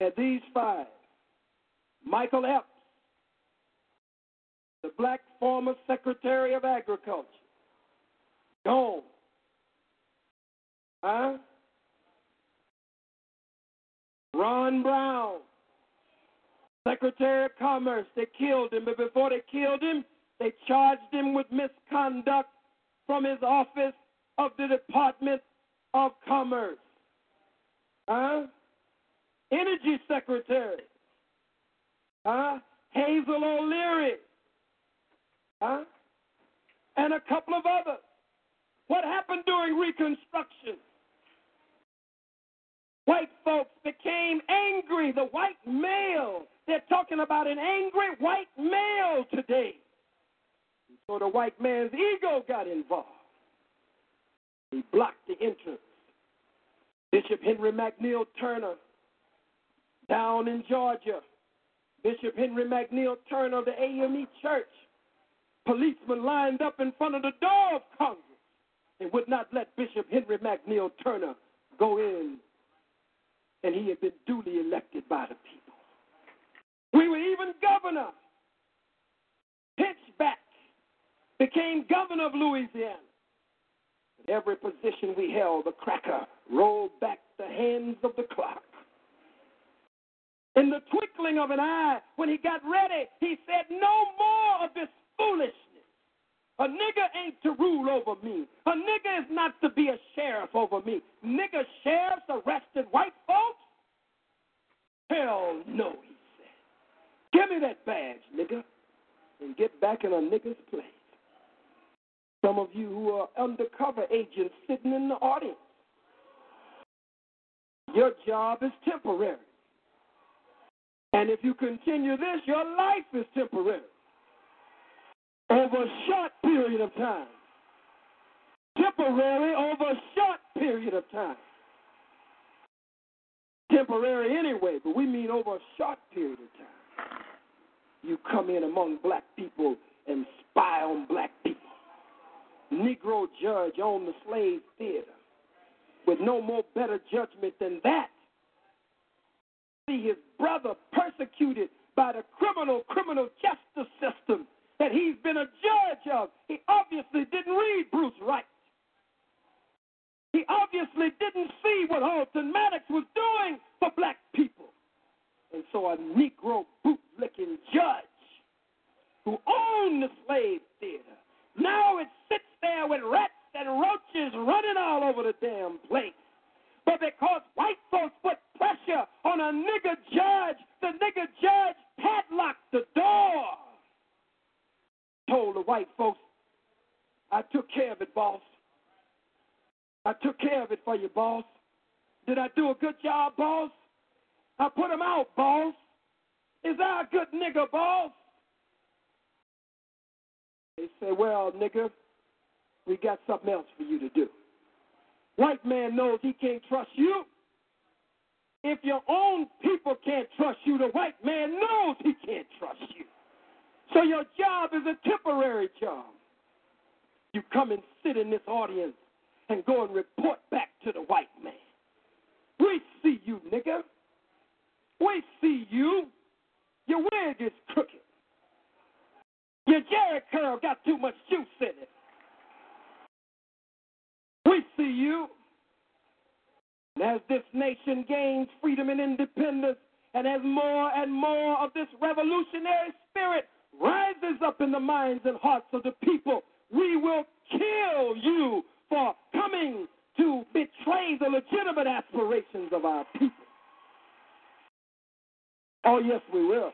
had these five Michael Espy, the black former Secretary of Agriculture, gone. Huh? Ron Brown, Secretary of Commerce. They killed him, but before they killed him, they charged him with misconduct from his office of the Department of Commerce. Huh? Energy Secretary. Huh? Hazel O'Leary. Huh? And a couple of others. What happened during Reconstruction? White folks became angry. The white male. They're talking about an angry white male today. So the white man's ego got involved. He blocked the entrance. Bishop Henry McNeal Turner, down in Georgia, Bishop Henry McNeal Turner of the AME Church, policemen lined up in front of the door of Congress and would not let Bishop Henry McNeal Turner go in and he had been duly elected by the people. We were even governor. Pinchback became governor of Louisiana. Every position we held, the cracker rolled back the hands of the clock. In the twinkling of an eye, when he got ready, he said, No more of this foolishness. A nigger ain't to rule over me. A nigger is not to be a sheriff over me. Nigger sheriffs arrested white folks? Hell no, he said. Give me that badge, nigger, and get back in a nigger's place. Some of you who are undercover agents sitting in the audience, your job is temporary. And if you continue this, your life is temporary over a short period of time. Temporary over a short period of time. Temporary anyway, but we mean over a short period of time. You come in among black people and spy on black people. Negro judge on the slave theater with no more better judgment than that. See his brother persecuted by the criminal criminal justice system that he's been a judge of. He obviously didn't read Bruce Wright. He obviously didn't see what Alton Maddox was doing for black people. And so a Negro bootlicking judge who owned the slave theater, now it sits there with rats and roaches running all over the damn place. But because white folks put pressure on a nigger judge, the nigger judge padlocked the door told the white folks, I took care of it, boss. I took care of it for you, boss. Did I do a good job, boss? I put him out, boss. Is that a good nigger, boss? They say, well, nigger, we got something else for you to do. White man knows he can't trust you. If your own people can't trust you, the white man knows he can't trust you. So your job is a temporary job. You come and sit in this audience and go and report back to the white man. We see you, nigga. We see you. Your wig is crooked. Your Jheri curl got too much juice in it. See you. And as this nation gains freedom and independence, and as more and more of this revolutionary spirit rises up in the minds and hearts of the people, we will kill you for coming to betray the legitimate aspirations of our people. Oh, yes, we will.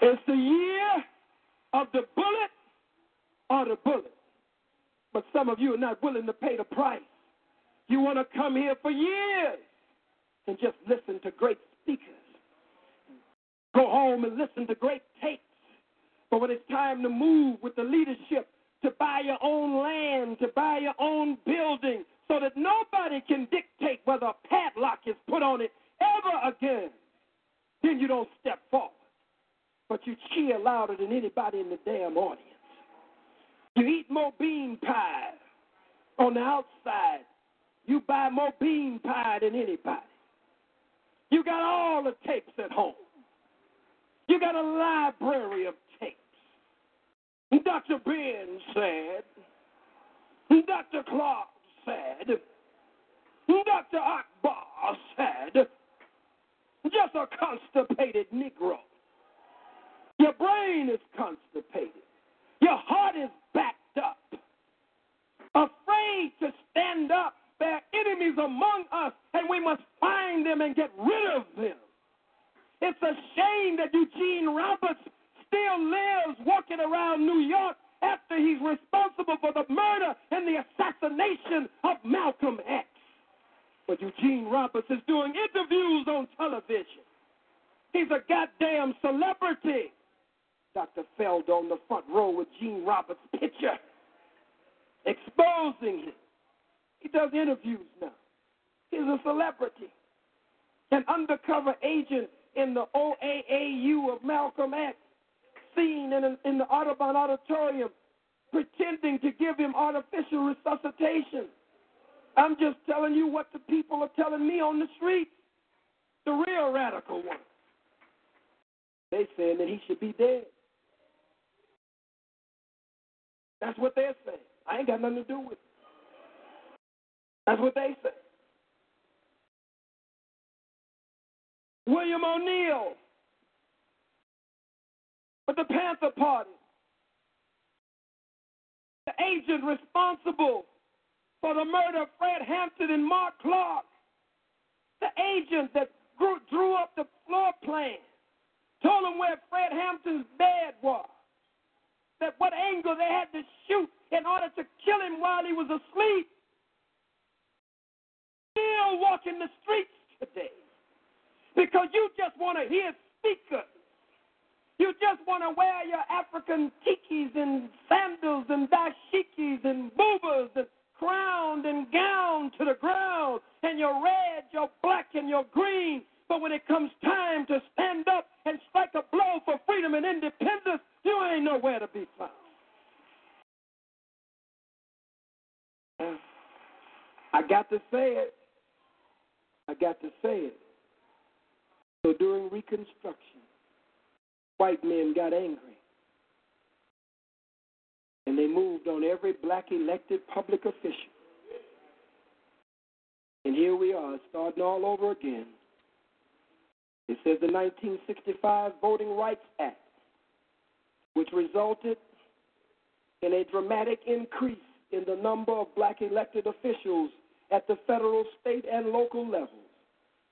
It's the year of the bullet or the bullet. But some of you are not willing to pay the price. You want to come here for years and just listen to great speakers. Go home and listen to great tapes. But when it's time to move with the leadership, to buy your own land, to buy your own building, so that nobody can dictate whether a padlock is put on it ever again, then you don't step forward. But you cheer louder than anybody in the damn audience. You eat more bean pie on the outside. You buy more bean pie than anybody. You got all the tapes at home. You got a library of tapes. Dr. Ben said, Dr. Clarke said, Dr. Akbar said, just a constipated Negro. Your brain is constipated. Your heart is backed up. Afraid to stand up there are enemies among us, and we must find them and get rid of them. It's a shame that Eugene Roberts still lives walking around New York after he's responsible for the murder and the assassination of Malcolm X. But Eugene Roberts is doing interviews on television. He's a goddamn celebrity. Dr. Feld on the front row with Gene Roberts' picture, exposing him. He does interviews now. He's a celebrity. An undercover agent in the OAAU of Malcolm X, seen in, in the Audubon Auditorium, pretending to give him artificial resuscitation. I'm just telling you what the people are telling me on the street. The real radical ones. They saying that he should be dead. That's what they're saying. I ain't got nothing to do with it. That's what they say. William O'Neal with the Panther Party, the agent responsible for the murder of Fred Hampton and Mark Clark, the agent that grew, drew up the floor plan, told him where Fred Hampton's bed was, that what angle they had to shoot in order to kill him while he was asleep. Still walking the streets today because you just want to hear speakers. You just want to wear your African tikis and sandals and dashikis and boobas and crowned and gowned to the ground and your red, your black, and your green. But when it comes time to stand up and strike a blow for freedom and independence, you ain't nowhere to be found. I got to say it. I got to say it. So during Reconstruction, white men got angry. And they moved on every black elected public official. And here we are, starting all over again. It says the 1965 Voting Rights Act, which resulted in a dramatic increase in the number of black elected officials at the federal, state, and local levels,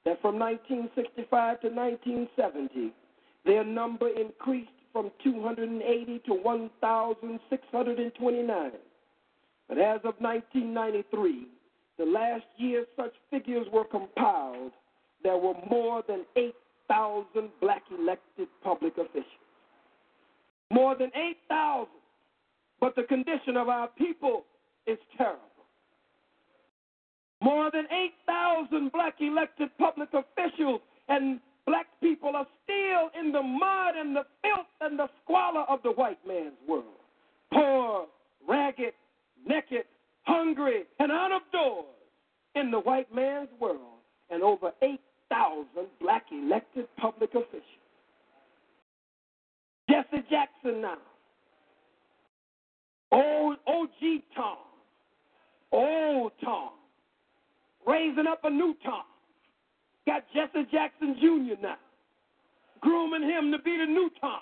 that from 1965 to 1970, their number increased from 280 to 1,629. But as of 1993, the last year such figures were compiled, there were more than 8,000 black elected public officials. More than 8,000. But the condition of our people is terrible. More than 8,000 black elected public officials and black people are still in the mud and the filth and the squalor of the white man's world. Poor, ragged, naked, hungry, and out of doors in the white man's world. And over 8,000 black elected public officials. Jesse Jackson now. Old OG Tom. Old Tom raising up a new Tom. Got Jesse Jackson Jr. now, grooming him to be the new Tom.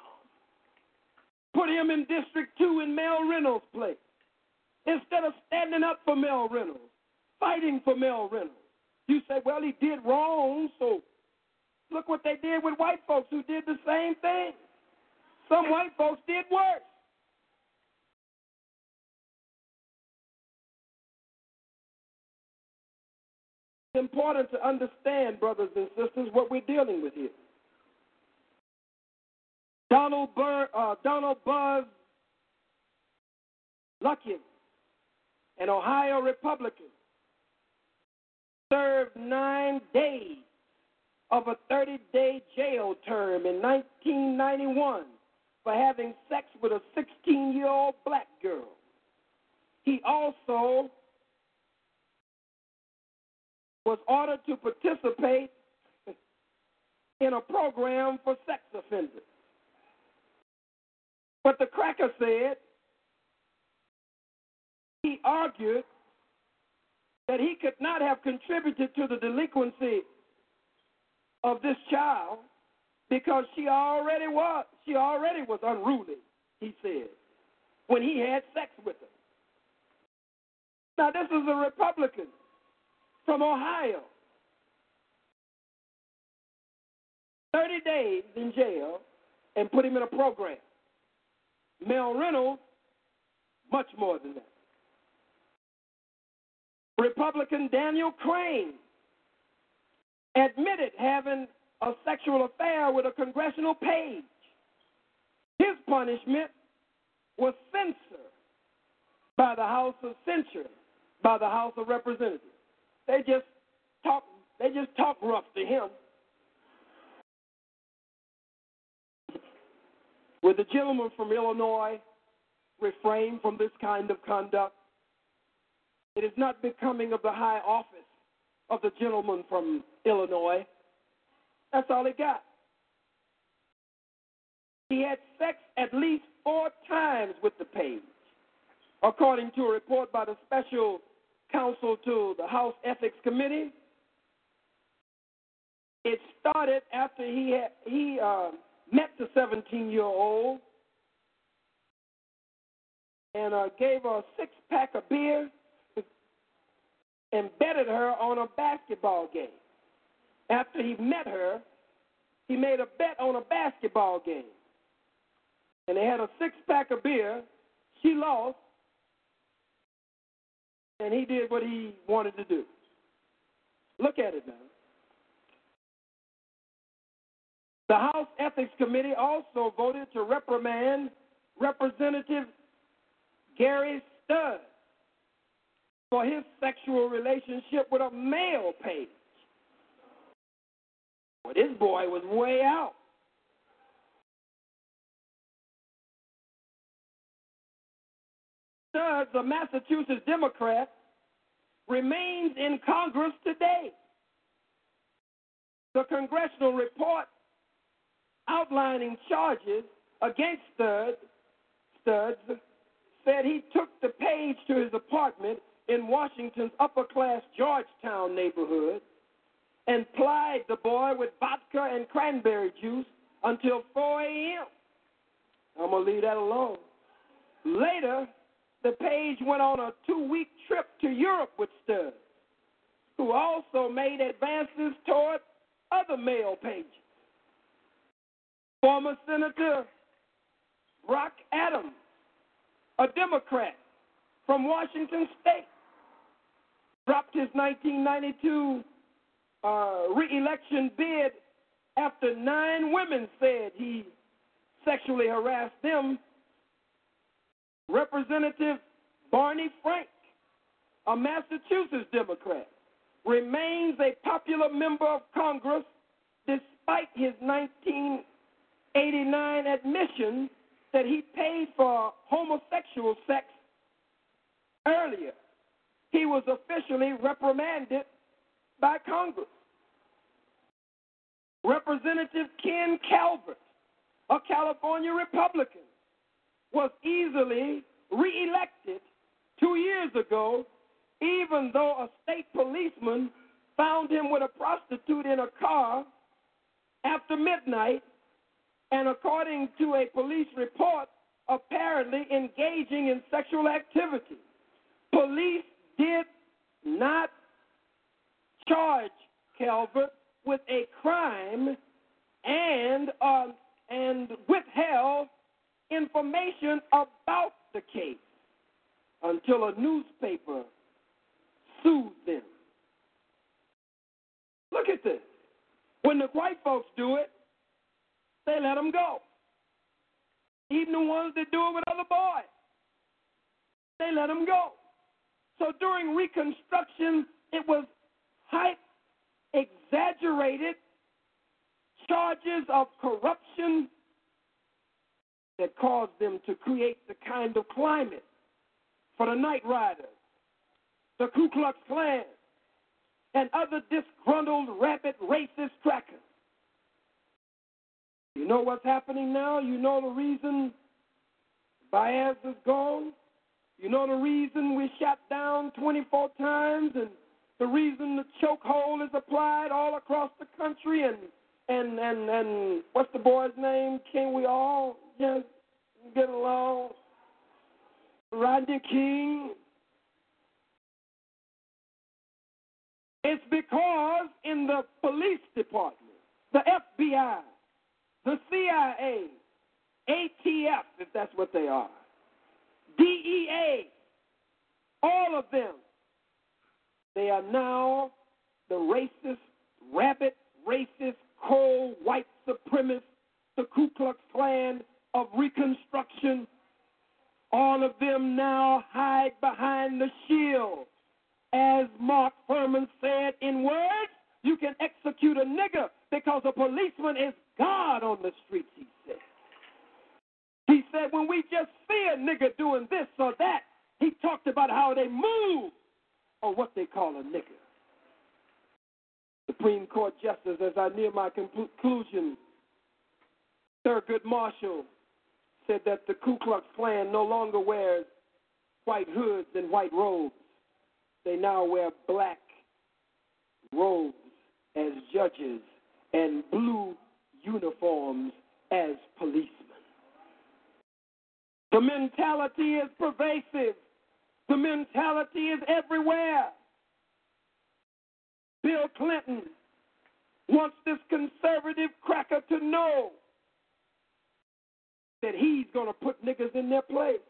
Put him in District 2 in Mel Reynolds' place. Instead of standing up for Mel Reynolds, fighting for Mel Reynolds. You say, well, he did wrong, so look what they did with white folks who did the same thing. Some white folks did worse. It's important to understand, brothers and sisters, what we're dealing with here. Donald, Bur- uh, Donald Buzz Lukens, an Ohio Republican, served nine days of a 30 day jail term in 1991 for having sex with a 16 year old black girl. He also was ordered to participate in a program for sex offenders. But the cracker said he argued that he could not have contributed to the delinquency of this child because she already was she already was unruly, he said, when he had sex with her. Now this is a Republican from Ohio. 30 days in jail and put him in a program. Mel Reynolds, much more than that. Republican Daniel Crane admitted having a sexual affair with a congressional page. His punishment was censored by the House of Censure, by the House of Representatives. They just talk they just talk rough to him. Would the gentleman from Illinois refrain from this kind of conduct? It is not becoming of the high office of the gentleman from Illinois. That's all he got. He had sex at least four times with the page, according to a report by the special counsel to the House Ethics Committee. It started after he had, he uh, met the 17 year old and uh, gave her a six pack of beer betted her on a basketball game. After he met her, he made a bet on a basketball game. And they had a six pack of beer. She lost, and he did what he wanted to do. Look at it now. The House Ethics Committee also voted to reprimand Representative Gary Studd for his sexual relationship with a male page. Well, this boy was way out. Studd, the Massachusetts Democrat, remains in Congress today. The congressional report outlining charges against Studd, Studs said he took the page to his apartment in Washington's upper class Georgetown neighborhood and plied the boy with vodka and cranberry juice until 4 a.m. I'm going to leave that alone. Later, the page went on a two week trip to Europe with Studd, who also made advances toward other male pages. Former Senator Brock Adams, a Democrat from Washington State, dropped his 1992 uh, re-election bid after nine women said he sexually harassed them. Representative Barney Frank, a Massachusetts Democrat, remains a popular member of Congress despite his 1989 admission that he paid for homosexual sex earlier. He was officially reprimanded by Congress. Representative Ken Calvert, a California Republican, was easily reelected two years ago, even though a state policeman found him with a prostitute in a car after midnight, and according to a police report, apparently engaging in sexual activity. Police did not charge Calvert with a crime and um, and withheld information about the case until a newspaper sued them. Look at this. When the white folks do it, they let them go. Even the ones that do it with other boys, they let them go. So during Reconstruction, it was hype, exaggerated charges of corruption that caused them to create the kind of climate for the Night Riders, the Ku Klux Klan, and other disgruntled, rabid, racist crackers. You know what's happening now? You know the reason Baez is gone? You know the reason we shot down 24 times and the reason the chokehold is applied all across the country and and and and what's the boy's name? Can we all just get along? Rodney King. It's because in the police department, the FBI, the CIA, ATF, if that's what they are, DEA, all of them, they are now the racist, rabid, racist, cold, white supremacist, the Ku Klux Klan of Reconstruction. All of them now hide behind the shield. As Mark Fuhrman said in words, you can execute a nigger because a policeman is God on the streets, he said. He said, when we just see a nigger doing this or that, he talked about how they move or what they call a nigger. Supreme Court Justice, as I near my conclusion, Thurgood Marshall said that the Ku Klux Klan no longer wears white hoods and white robes. they now wear black robes as judges and blue uniforms as policemen. The mentality is pervasive. The mentality is everywhere. Bill Clinton wants this conservative cracker to know that he's going to put niggas in their place.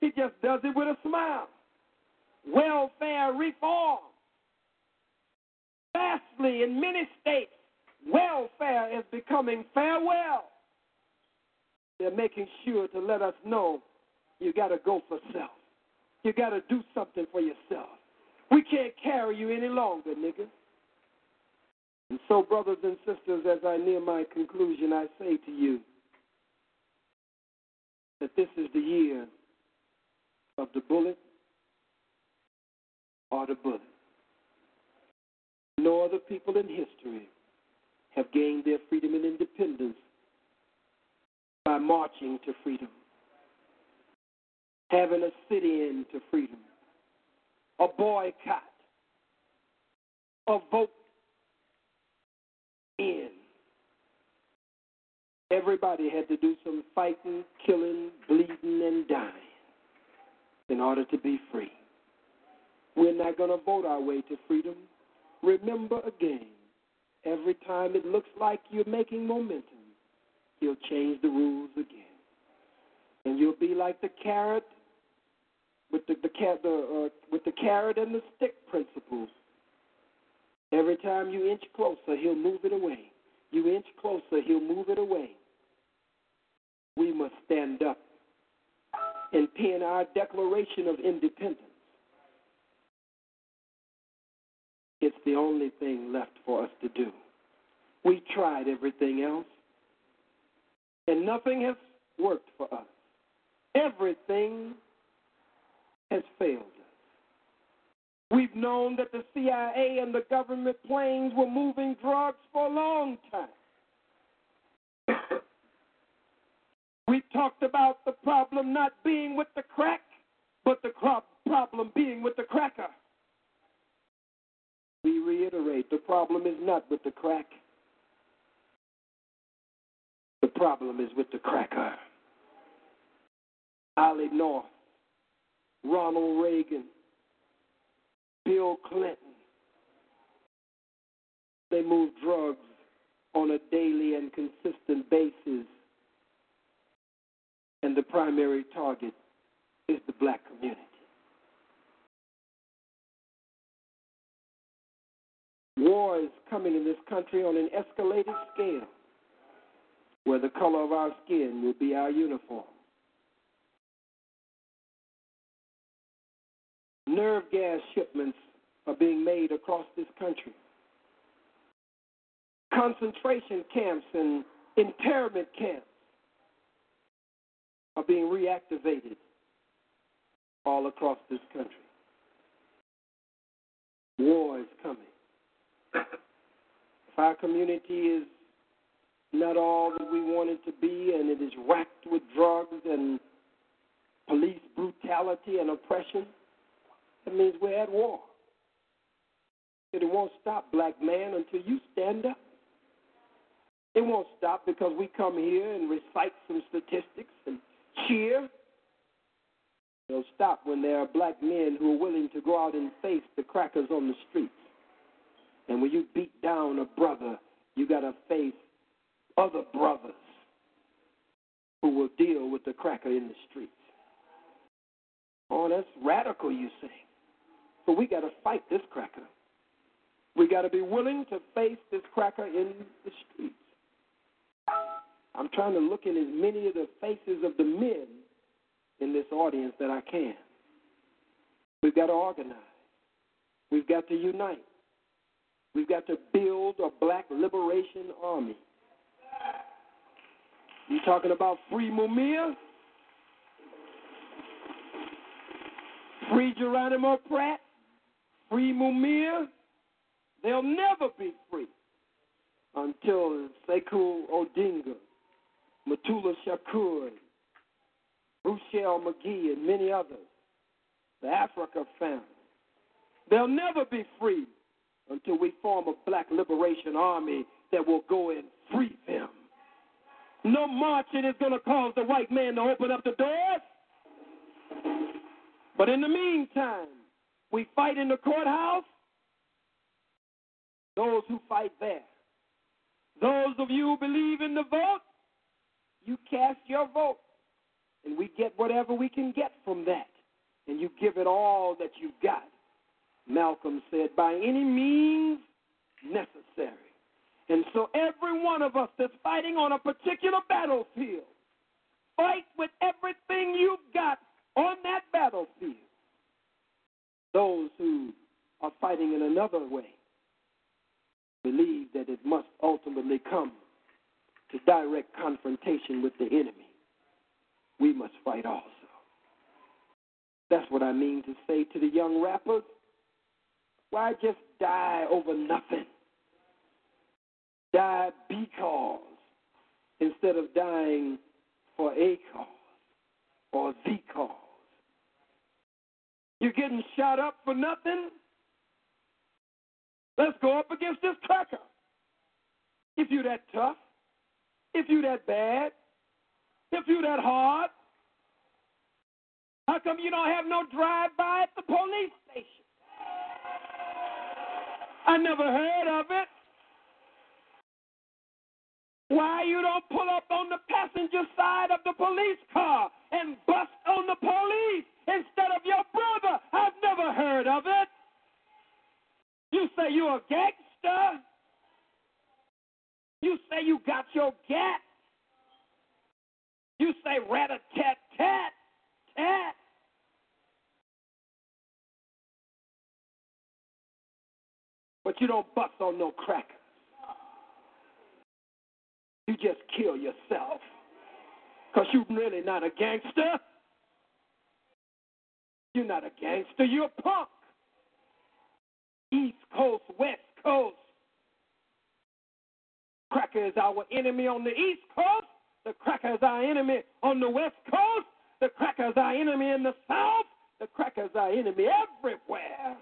He just does it with a smile. Welfare reform. Vastly, in many states, welfare is becoming farewell. They're making sure to let us know you got to go for self. You got to do something for yourself. We can't carry you any longer, nigga. And so, brothers and sisters, as I near my conclusion, I say to you that this is the year of the bullet or the bullet. No other people in history have gained their freedom and independence by marching to freedom, having a sit in to freedom, a boycott, a vote in. Everybody had to do some fighting, killing, bleeding, and dying in order to be free. We're not going to vote our way to freedom. Remember again, every time it looks like you're making momentum, he'll change the rules again. And you'll be like the carrot with the, the, the uh, with the carrot and the stick principles. Every time you inch closer, he'll move it away. You inch closer, he'll move it away. We must stand up and pen our Declaration of Independence. It's the only thing left for us to do. We tried everything else, and nothing has worked for us. Everything has failed us. We've known that the CIA and the government planes were moving drugs for a long time. (coughs) we talked about the problem not being with the crack, but the problem being with the cracker. We reiterate the problem is not with the crack, problem is with the cracker. Ollie North, Ronald Reagan, Bill Clinton. They move drugs on a daily and consistent basis, and the primary target is the black community. War is coming in this country on an escalated scale where the color of our skin will be our uniform. Nerve gas shipments are being made across this country. Concentration camps and internment camps are being reactivated all across this country. War is coming. If our community is not all that we want it to be and it is racked with drugs and police brutality and oppression, that means we're at war. It won't stop, black man, until you stand up. It won't stop because we come here and recite some statistics and cheer. It'll stop when there are black men who are willing to go out and face the crackers on the streets. And when you beat down a brother, you got to face other brothers who will deal with the cracker in the streets. Oh, that's radical, you say. But we got to fight this cracker. We got to be willing to face this cracker in the streets. I'm trying to look in as many of the faces of the men in this audience that I can. We've got to organize. We've got to unite. We've got to build a black liberation army. You talking about free Mumia? Free Geronimo Pratt? Free Mumia? They'll never be free until Sekou Odinga, Mutulu Shakur, Ruchell Magee, and many others, the Africa family, They'll never be free until we form a black liberation army that will go and free them. No marching is going to cause the white man to open up the doors. But in the meantime, we fight in the courthouse. Those who fight there. Those of you who believe in the vote, you cast your vote. And we get whatever we can get from that. And you give it all that you've got. Malcolm said, by any means necessary. And so every one of us that's fighting on a particular battlefield, fight with everything you've got on that battlefield. Those who are fighting in another way believe that it must ultimately come to direct confrontation with the enemy. We must fight also. That's what I mean to say to the young rappers. Why just die over nothing? Die because instead of dying for a cause or the cause. You're getting shot up for nothing? Let's go up against this cracker. If you're that tough, if you're that bad, if you're that hard, how come you don't have no drive-by at the police station? I never heard of it. Why you don't pull up on the passenger side of the police car and bust on the police instead of your brother? I've never heard of it. You say you're a gangster. You say you got your gat. You say rat a tat tat tat. But you don't bust on no cracker. You just kill yourself. Because you're really not a gangster. You're not a gangster, you're a punk. East Coast, West Coast. Cracker is our enemy on the East Coast. The cracker is our enemy on the West Coast. The cracker is our enemy in the South. The cracker is our enemy everywhere.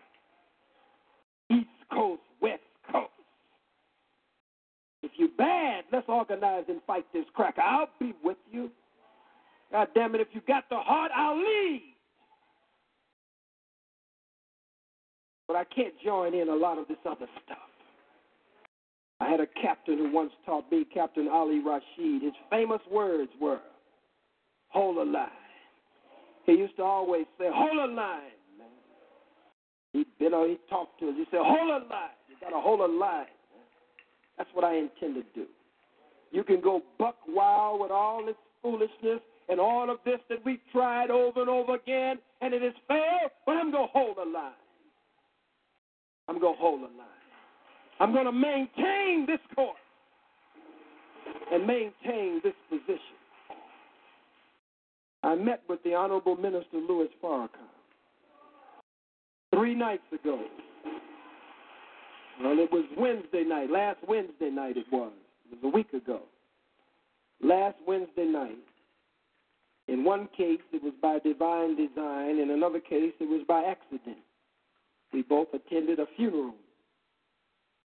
East Coast, Coast. You're bad, let's organize and fight this cracker. I'll be with you. God damn it, if you got the heart, I'll lead. But I can't join in a lot of this other stuff. I had a captain who once taught me, Captain Ali Rashid. His famous words were, hold a line. He used to always say, hold a line. He'd been on, he talked to us. He said, hold a line. You got to hold a line. That's what I intend to do. You can go buck wild with all this foolishness and all of this that we've tried over and over again, and it has failed, but I'm going to hold a line. I'm going to hold a line. I'm going to maintain this course and maintain this position. I met with the Honorable Minister Louis Farrakhan three nights ago. Well, it was Wednesday night. Last Wednesday night it was. It was a week ago. Last Wednesday night. In one case, it was by divine design. In another case, it was by accident. We both attended a funeral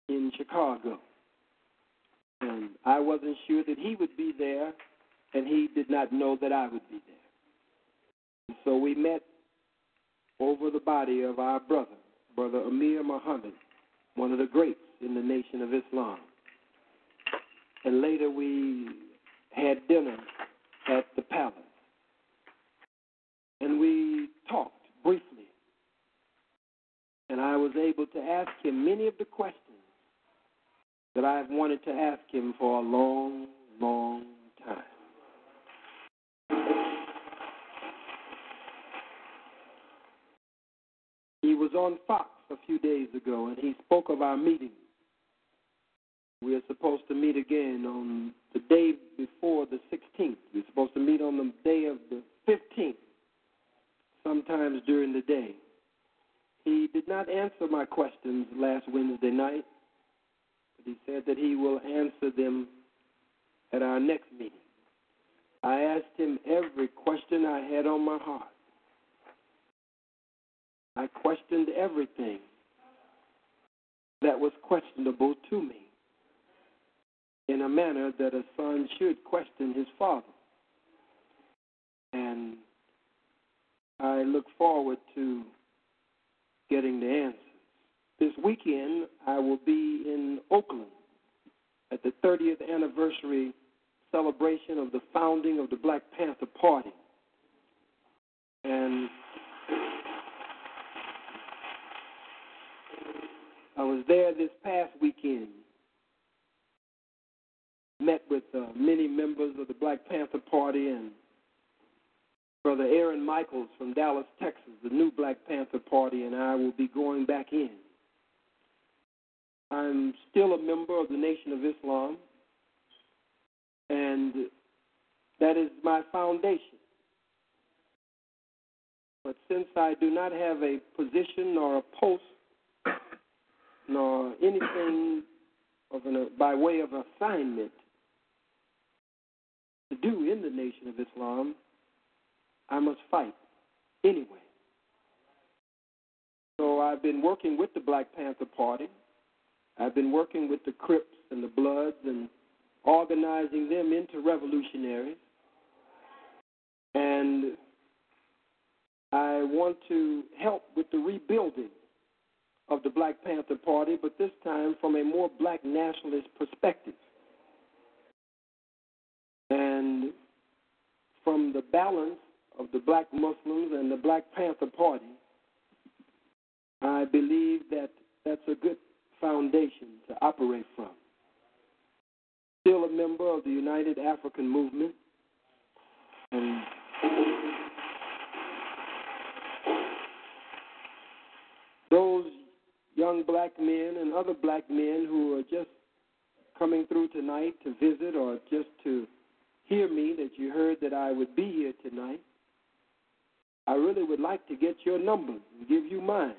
in Chicago. And I wasn't sure that he would be there, and he did not know that I would be there. And so we met over the body of our brother, Brother Amir Muhammad, one of the greats in the Nation of Islam. And later we had dinner at the palace. And we talked briefly. And I was able to ask him many of the questions that I've wanted to ask him for a long, long time. He was on Fox a few days ago and he spoke of our meeting. We are supposed to meet again on the day before the 16th. We're supposed to meet on the day of the 15th, sometimes during the day. He did not answer my questions last Wednesday night, but he said that he will answer them at our next meeting. I asked him every question I had on my heart. I questioned everything that was questionable to me in a manner that a son should question his father. And I look forward to getting the answers. This weekend, I will be in Oakland at the 30th anniversary celebration of the founding of the Black Panther Party. And I was there this past weekend. Met with uh, many members of the Black Panther Party and Brother Aaron Michaels from Dallas, Texas, the new Black Panther Party, and I will be going back in. I'm still a member of the Nation of Islam, and that is my foundation. But since I do not have a position or a post nor anything of an, by way of assignment to do in the Nation of Islam, I must fight anyway. So I've been working with the Black Panther Party. I've been working with the Crips and the Bloods and organizing them into revolutionaries. And I want to help with the rebuilding of the Black Panther Party, but this time from a more black nationalist perspective. And from the balance of the black Muslims and the Black Panther Party, I believe that that's a good foundation to operate from. Still a member of the United African Movement, and young black men and other black men who are just coming through tonight to visit or just to hear me that you heard that I would be here tonight. I really would like to get your numbers and give you mine.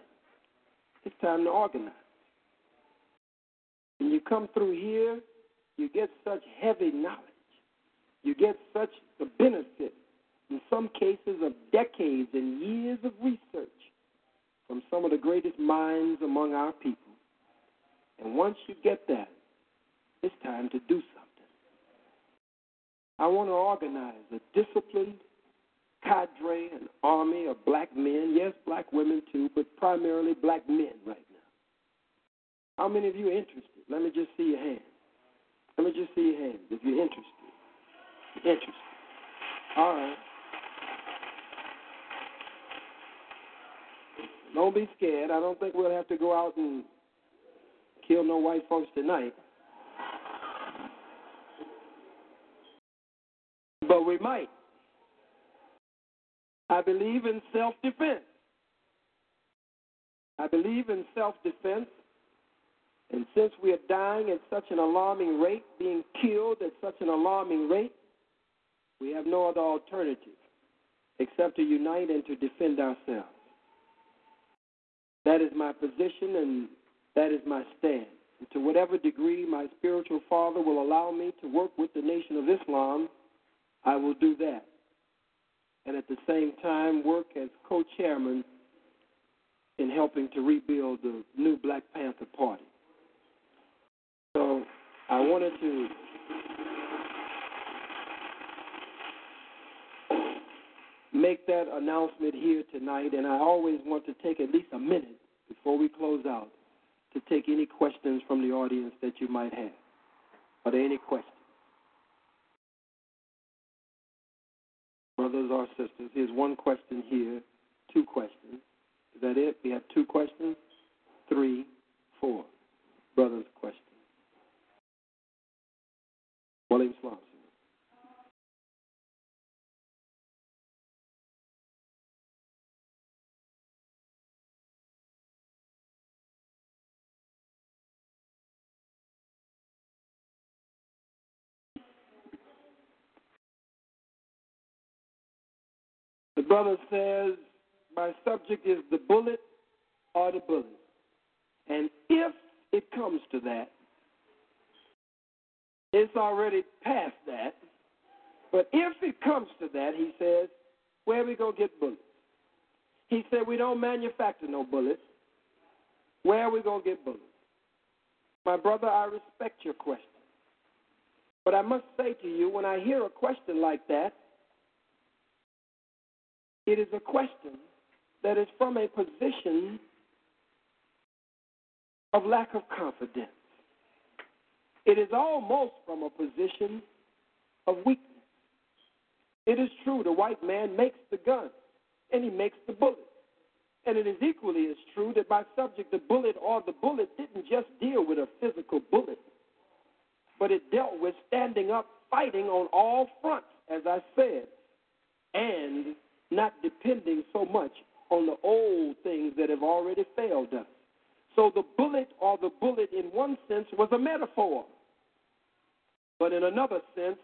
It's time to organize. When you come through here, you get such heavy knowledge. You get such the benefit, in some cases, of decades and years of research from some of the greatest minds among our people. And once you get that, it's time to do something. I want to organize a disciplined cadre, an army of black men, yes, black women too, but primarily black men right now. How many of you are interested? Let me just see your hands. Let me just see your hands if you're interested. Interested. All right. Don't be scared. I don't think we'll have to go out and kill no white folks tonight. But we might. I believe in self defense. I believe in self defense. And since we are dying at such an alarming rate, being killed at such an alarming rate, we have no other alternative except to unite and to defend ourselves. That is my position and that is my stand. And to whatever degree my spiritual father will allow me to work with the Nation of Islam, I will do that. And at the same time, work as co chairman in helping to rebuild the new Black Panther Party. So I wanted to make that announcement here tonight, and I always want to take at least a minute before we close out to take any questions from the audience that you might have. Are there any questions? Brothers or sisters, here's one question here, two questions. Is that it? We have two questions? Three, four. Brothers, question. William Slauson. Brother says, My subject is the bullet or the bullet. And if it comes to that, it's already past that. But if it comes to that, he says, where we going to get bullets? He said, We don't manufacture no bullets. Where are we going to get bullets? My brother, I respect your question. But I must say to you, when I hear a question like that, it is a question that is from a position of lack of confidence. It is almost from a position of weakness. It is true the white man makes the gun and he makes the bullet. And it is equally as true that my subject, the bullet or the bullet, didn't just deal with a physical bullet, but it dealt with standing up, fighting on all fronts, as I said, and not depending so much on the old things that have already failed us. So the bullet or the bullet, in one sense, was a metaphor, but in another sense,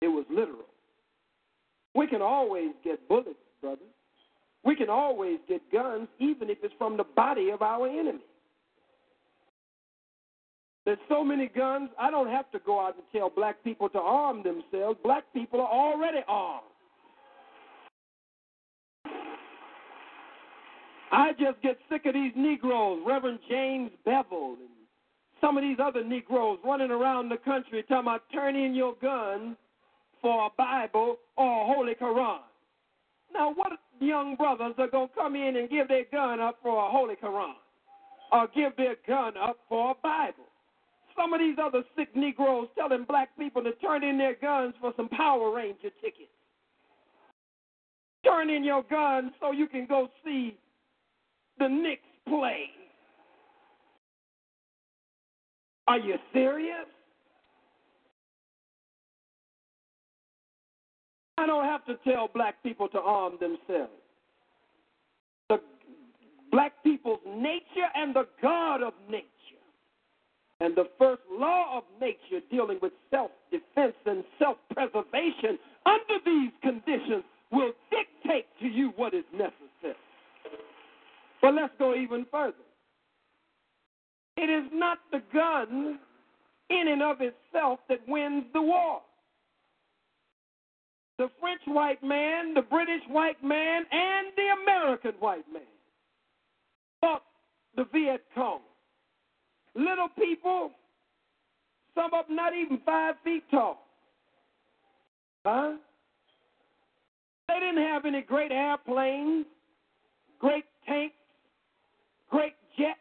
it was literal. We can always get bullets, brother. We can always get guns, even if it's from the body of our enemy. There's so many guns, I don't have to go out and tell black people to arm themselves. Black people are already armed. I just get sick of these Negroes, Reverend James Bevel, and some of these other Negroes running around the country talking about turn in your gun for a Bible or a Holy Quran. Now, what young brothers are going to come in and give their gun up for a Holy Quran or give their gun up for a Bible? Some of these other sick Negroes telling black people to turn in their guns for some Power Ranger tickets. Turn in your gun so you can go see the Knicks play. Are you serious? I don't have to tell black people to arm themselves. The black people's nature and the God of nature. And the first law of nature dealing with self defense and self preservation under these conditions will dictate to you what is necessary. But let's go even further. It is not the gun in and of itself that wins the war. The French white man, the British white man, and the American white man fought the Viet Cong. Little people, some of them not even five feet tall. Huh? They didn't have any great airplanes, great tanks, great jets,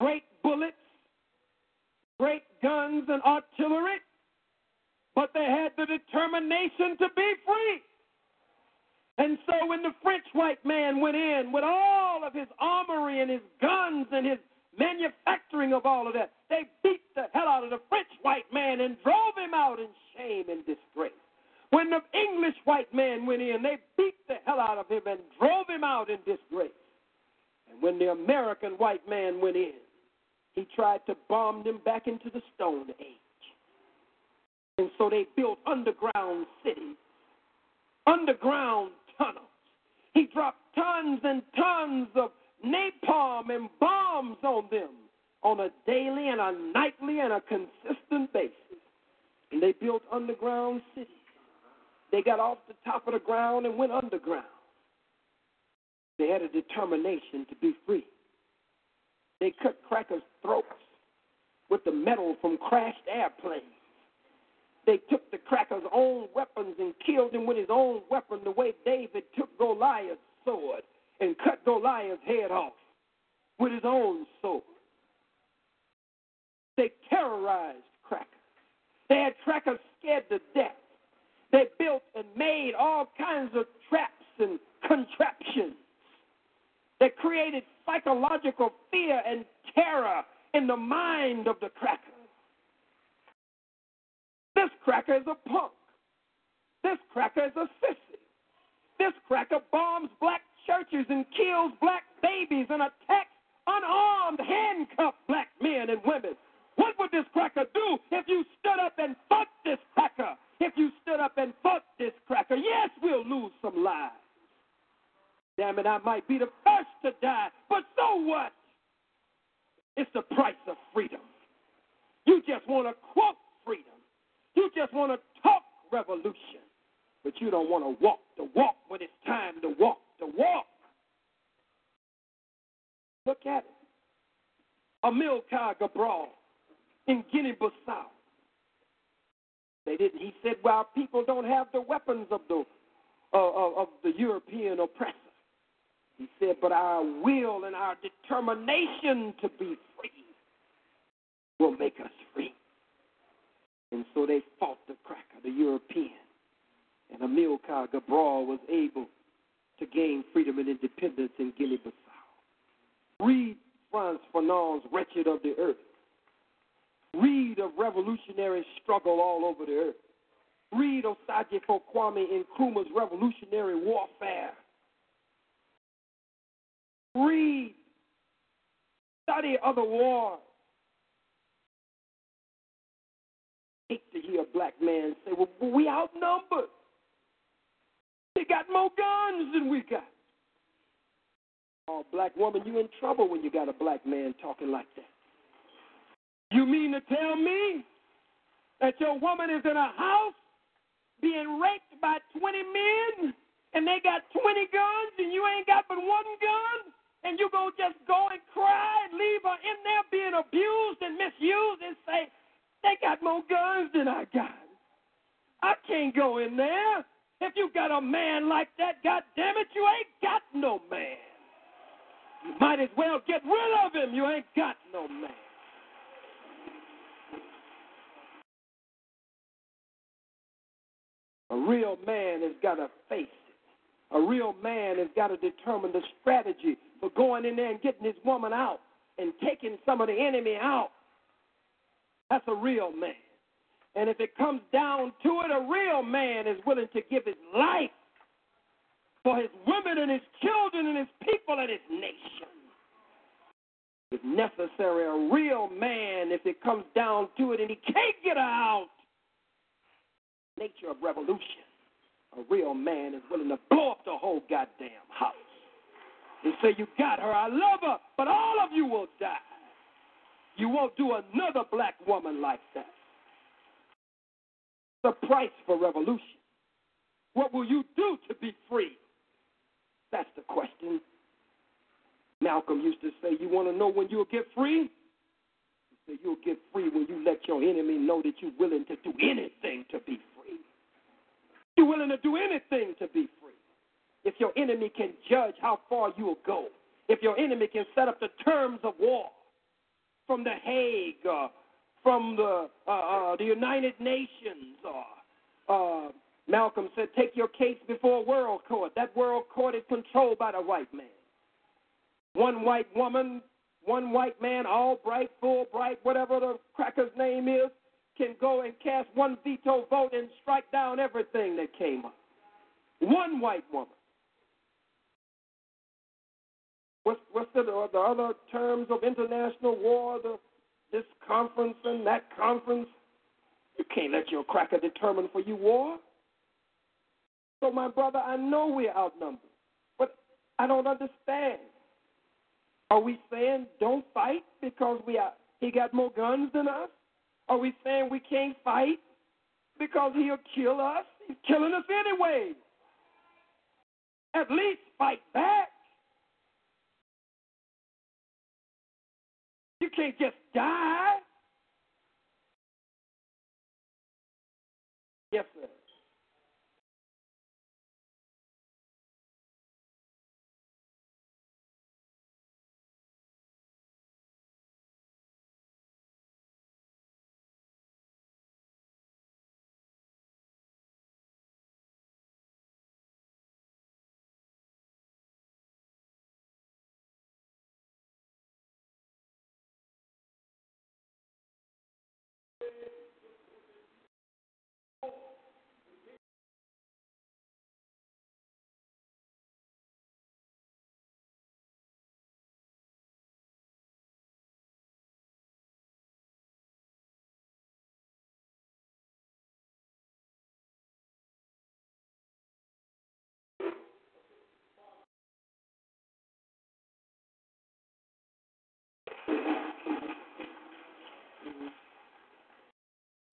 great bullets, great guns and artillery, but they had the determination to be free. And so when the French white man went in with all of his armory and his guns and his manufacturing of all of that, they beat the hell out of the French white man and drove him out in shame and disgrace. When the English white man went in, they beat the hell out of him and drove him out in disgrace. And when the American white man went in, he tried to bomb them back into the Stone Age. And so they built underground cities, underground tunnels. He dropped tons and tons of napalm and bombs on them on a daily and a nightly and a consistent basis. And they built underground cities. They got off the top of the ground and went underground. They had a determination to be free. They cut crackers' throats with the metal from crashed airplanes. They took the cracker's own weapons and killed him with his own weapon, the way David took Goliath's sword and cut Goliath's head off with his own sword. They terrorized crackers. They had crackers scared to death. They built and made all kinds of traps and contraptions that created psychological fear and terror in the mind of the cracker. This cracker is a punk. This cracker is a sissy. This cracker bombs black churches and kills black babies and attacks unarmed, handcuffed black men and women. What would this cracker do if you stood up and fought this cracker? If you stood up and fought this cracker, yes, we'll lose some lives. Damn it, I might be the first to die, but so what? It's the price of freedom. You just want to quote freedom. You just want to talk revolution. but you don't want to walk the walk when it's time to walk the walk. Look at it. Amilcar Cabral in Guinea-Bissau. They didn't. He said, "Well, people don't have the weapons of the uh, of the European oppressor." He said, "But our will and our determination to be free will make us free." And so they fought the cracker, the European, and Amilcar Cabral was able to gain freedom and independence in Guinea-Bissau. Read Frantz Fanon's Wretched of the Earth. Read of revolutionary struggle all over the earth. Read Osagyefo Kwame Nkrumah's revolutionary warfare. Read, study other wars. Hate to hear a black man say, well, we outnumbered. They got more guns than we got. Oh, black woman, you in trouble when you got a black man talking like that. You mean to tell me that your woman is in a house being raped by 20 men and they got 20 guns and you ain't got but one gun? And you go just go and cry and leave her in there being abused and misused and say, they got more guns than I got. I can't go in there. If you got a man like that, God damn it, you ain't got no man. You might as well get rid of him. You ain't got no man. A real man has got a face. A real man has got to determine the strategy for going in there and getting his woman out and taking some of the enemy out. That's a real man. And if it comes down to it, a real man is willing to give his life for his women and his children and his people and his nation. If necessary, a real man, if it comes down to it and he can't get her out, nature of revolution, a real man is willing to blow up the whole goddamn house and say, You got her, I love her, but all of you will die. You won't do another black woman like that. The price for revolution. What will you do to be free? That's the question. Malcolm used to say, You want to know when you'll get free? He said, You'll get free when you let your enemy know that you're willing to do anything to be free. You're willing to do anything to be free. If your enemy can judge how far you'll go, if your enemy can set up the terms of war from The Hague, uh, from the, uh, uh, the United Nations, uh, Malcolm said, take your case before a world court. That world court is controlled by the white man. One white woman, one white man, Albright, Fulbright, whatever the cracker's name is, can go and cast one veto vote and strike down everything that came up. One white woman. What's, what's the, uh, the other terms of international war, the, this conference and that conference? You can't let your cracker determine for you war. So, my brother, I know we're outnumbered, but I don't understand. Are we saying don't fight because we are, he got more guns than us? Are we saying we can't fight because he'll kill us? He's killing us anyway. At least fight back. You can't just die.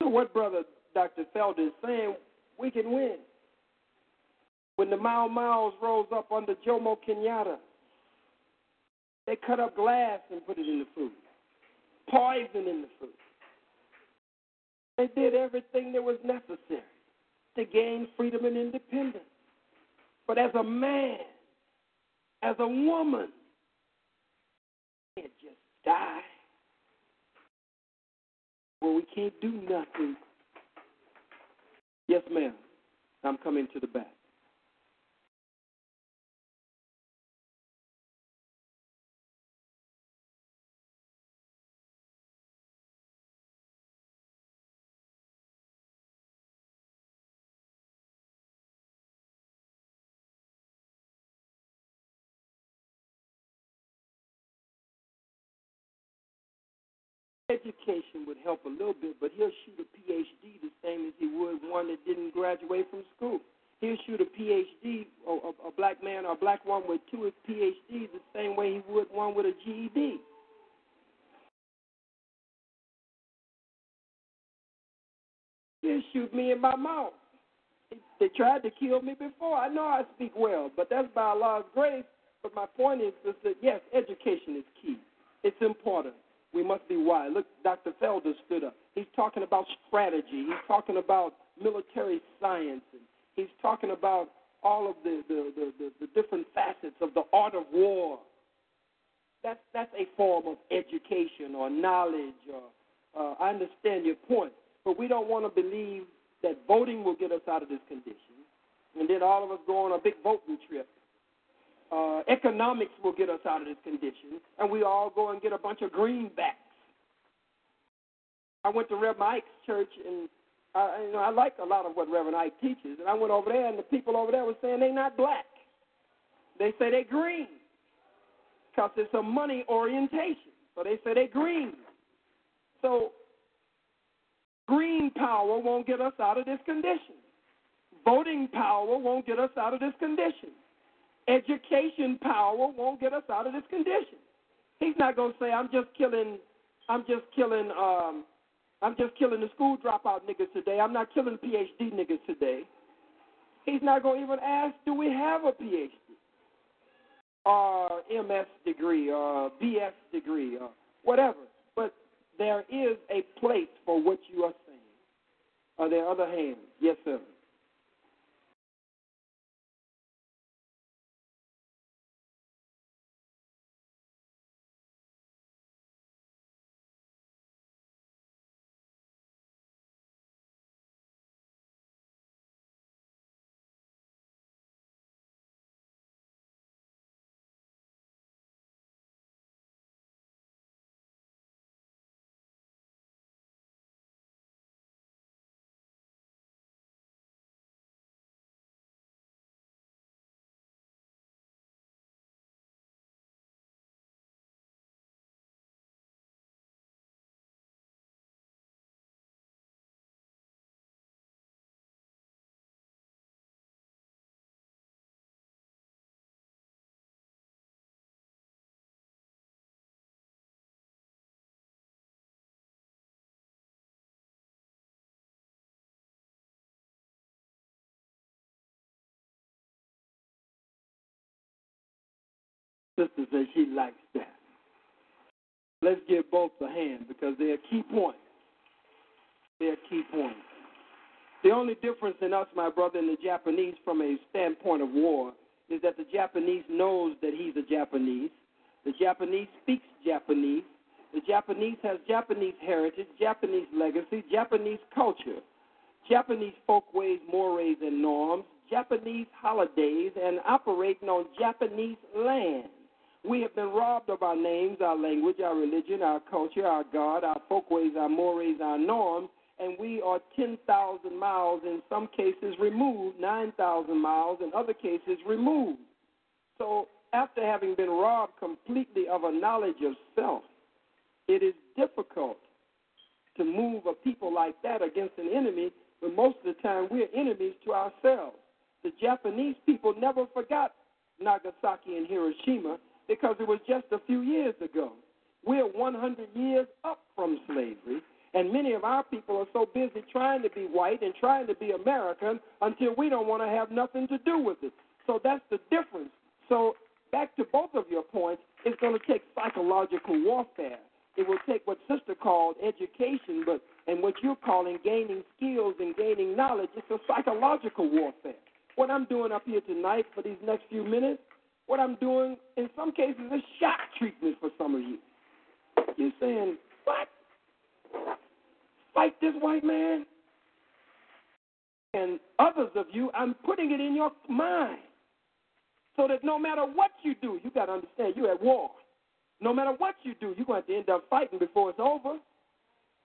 So what brother Dr. Felder is saying, we can win. When the Mau Mau's rose up under Jomo Kenyatta, they cut up glass and put it in the food, poison in the food. They did everything that was necessary to gain freedom and independence. But as a man, as a woman, can't just die. Well, we can't do nothing. Yes, ma'am. I'm coming to the back. Would help a little bit, but he'll shoot a PhD the same as he would one that didn't graduate from school. He'll shoot a PhD, a, a black man or a black woman with two PhDs the same way he would one with a GED. He'll shoot me in my mouth. They, they tried to kill me before. I know I speak well, but that's by Allah's grace. But my point is, is that yes, education is key. It's important. We must be wise. Look, Dr. Felder stood up. He's talking about strategy. He's talking about military science. He's talking about all of the, the, the, the, the different facets of the art of war. That's, that's a form of education or knowledge. Or, uh, I understand your point, but we don't want to believe that voting will get us out of this condition, and then all of us go on a big voting trip. Uh, economics will get us out of this condition, and we all go and get a bunch of greenbacks. I went to Reverend Ike's church, and I, you know, I like a lot of what Reverend Ike teaches. And I went over there, and the people over there were saying they're not black. They say they're green because it's a money orientation. So they say they're green. So green power won't get us out of this condition. Voting power won't get us out of this condition. Education power won't get us out of this condition. He's not going to say, "I'm just killing, I'm just killing, um, I'm just killing the school dropout niggas today. I'm not killing the PhD niggas today." He's not going to even ask, "Do we have a PhD, or MS degree, or BS degree, or whatever?" But there is a place for what you are saying. Are there other hands? Yes, sir. Sister says she likes that. Let's give both a hand because they're key points. They're key points. The only difference in us, my brother, and the Japanese from a standpoint of war is that the Japanese knows that he's a Japanese. The Japanese speaks Japanese. The Japanese has Japanese heritage, Japanese legacy, Japanese culture, Japanese folkways, mores, and norms, Japanese holidays, and operating on Japanese land. We have been robbed of our names, our language, our religion, our culture, our God, our folkways, our mores, our norms, and we are 10,000 miles, in some cases removed, 9,000 miles, in other cases removed. So, after having been robbed completely of a knowledge of self, it is difficult to move a people like that against an enemy, but most of the time we're enemies to ourselves. The Japanese people never forgot Nagasaki and Hiroshima because it was just a few years ago. We're 100 years up from slavery, And many of our people are so busy trying to be white and trying to be American until we don't want to have nothing to do with it. So that's the difference. So back to both of your points, it's going to take psychological warfare. It will take what sister called education, but and what you're calling gaining skills and gaining knowledge. It's a psychological warfare. What I'm doing up here tonight for these next few minutes, what I'm doing in some cases is shock treatment for some of you. You're saying, what? Fight this white man? And others of you, I'm putting it in your mind so that no matter what you do, you got to understand you're at war. No matter what you do, you're going to, end up fighting before it's over.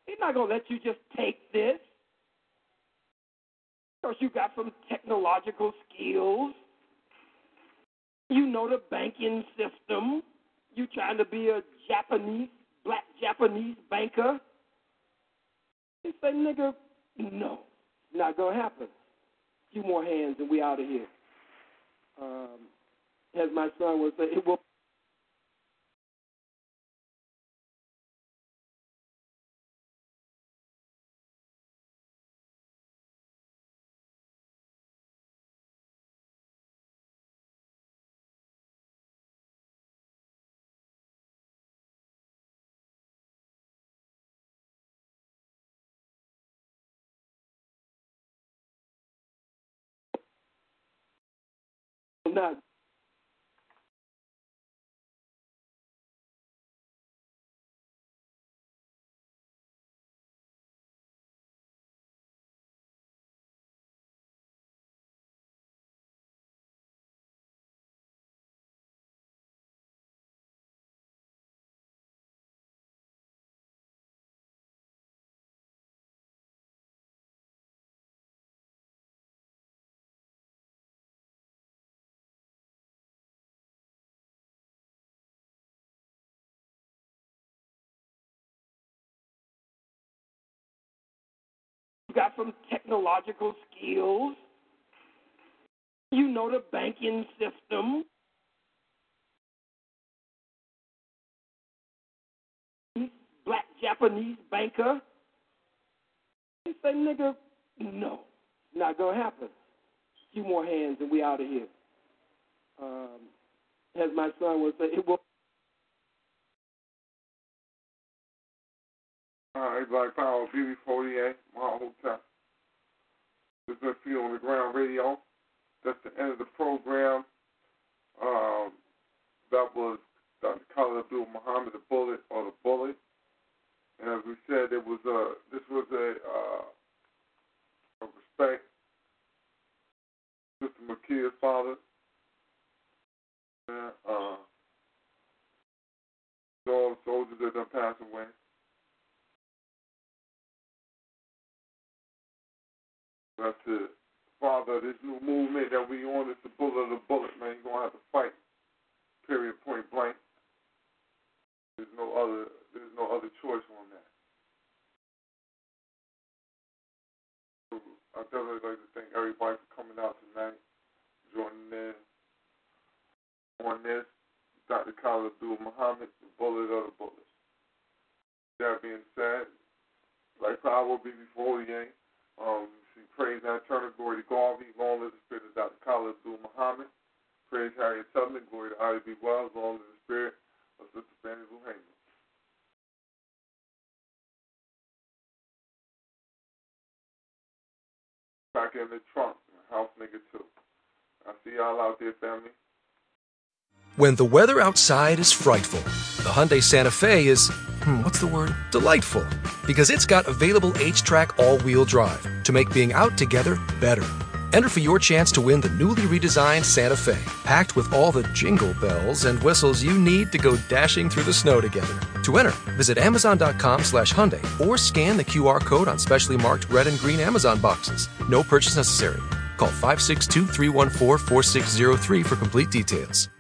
He's not going to let you just take this because you got some technological skills. You know the banking system. You trying to be a Japanese, black Japanese banker. He said, nigga, no, not to happen. A few more hands and we out of here. Um, as my son would say, it will not got some technological skills. You know the banking system. Black Japanese banker. He say, nigga, no, not gonna happen. A few more hands and we out of here. Um, as my son would say, it will. All right, Black Power, Beauty 48, my hotel. This is Feet on the Ground Radio. That's the end of the program. Um, that was Dr. Khalid Abdul Muhammad, the bullet or the bullet. And as we said, it was a this was a, uh, a respect. Mr. Makia's father. Yeah, uh, all soldiers that done passed away. That's the father of this new movement that we on. It's the bullet of the bullet, man. You're gonna have to fight. Period. Point blank. There's no other. There's no other choice on that. So I definitely like to thank everybody for coming out tonight, joining in on this. Dr. Khalid Abdul Muhammad, the bullet of the bullets. That being said, like I will be before game. Um, see praise and eternal glory to Garvey, long live the spirit of Dr. Khalid Abdul Muhammad. Praise Harriet Tubman, glory to Ida B. Wells, long live the spirit of Sister Fannie Lou. Back in the trunk, house nigga too. I see y'all out there, family. When the weather outside is frightful, the Hyundai Santa Fe is, hmm, what's the word? Delightful. Because it's got available HTRAC all wheel drive to make being out together better. Enter for your chance to win the newly redesigned Santa Fe, packed with all the jingle bells and whistles you need to go dashing through the snow together. To enter, visit Amazon.com slash Hyundai or scan the QR code on specially marked red and green Amazon boxes. No purchase necessary. Call 562 314 4603 for complete details.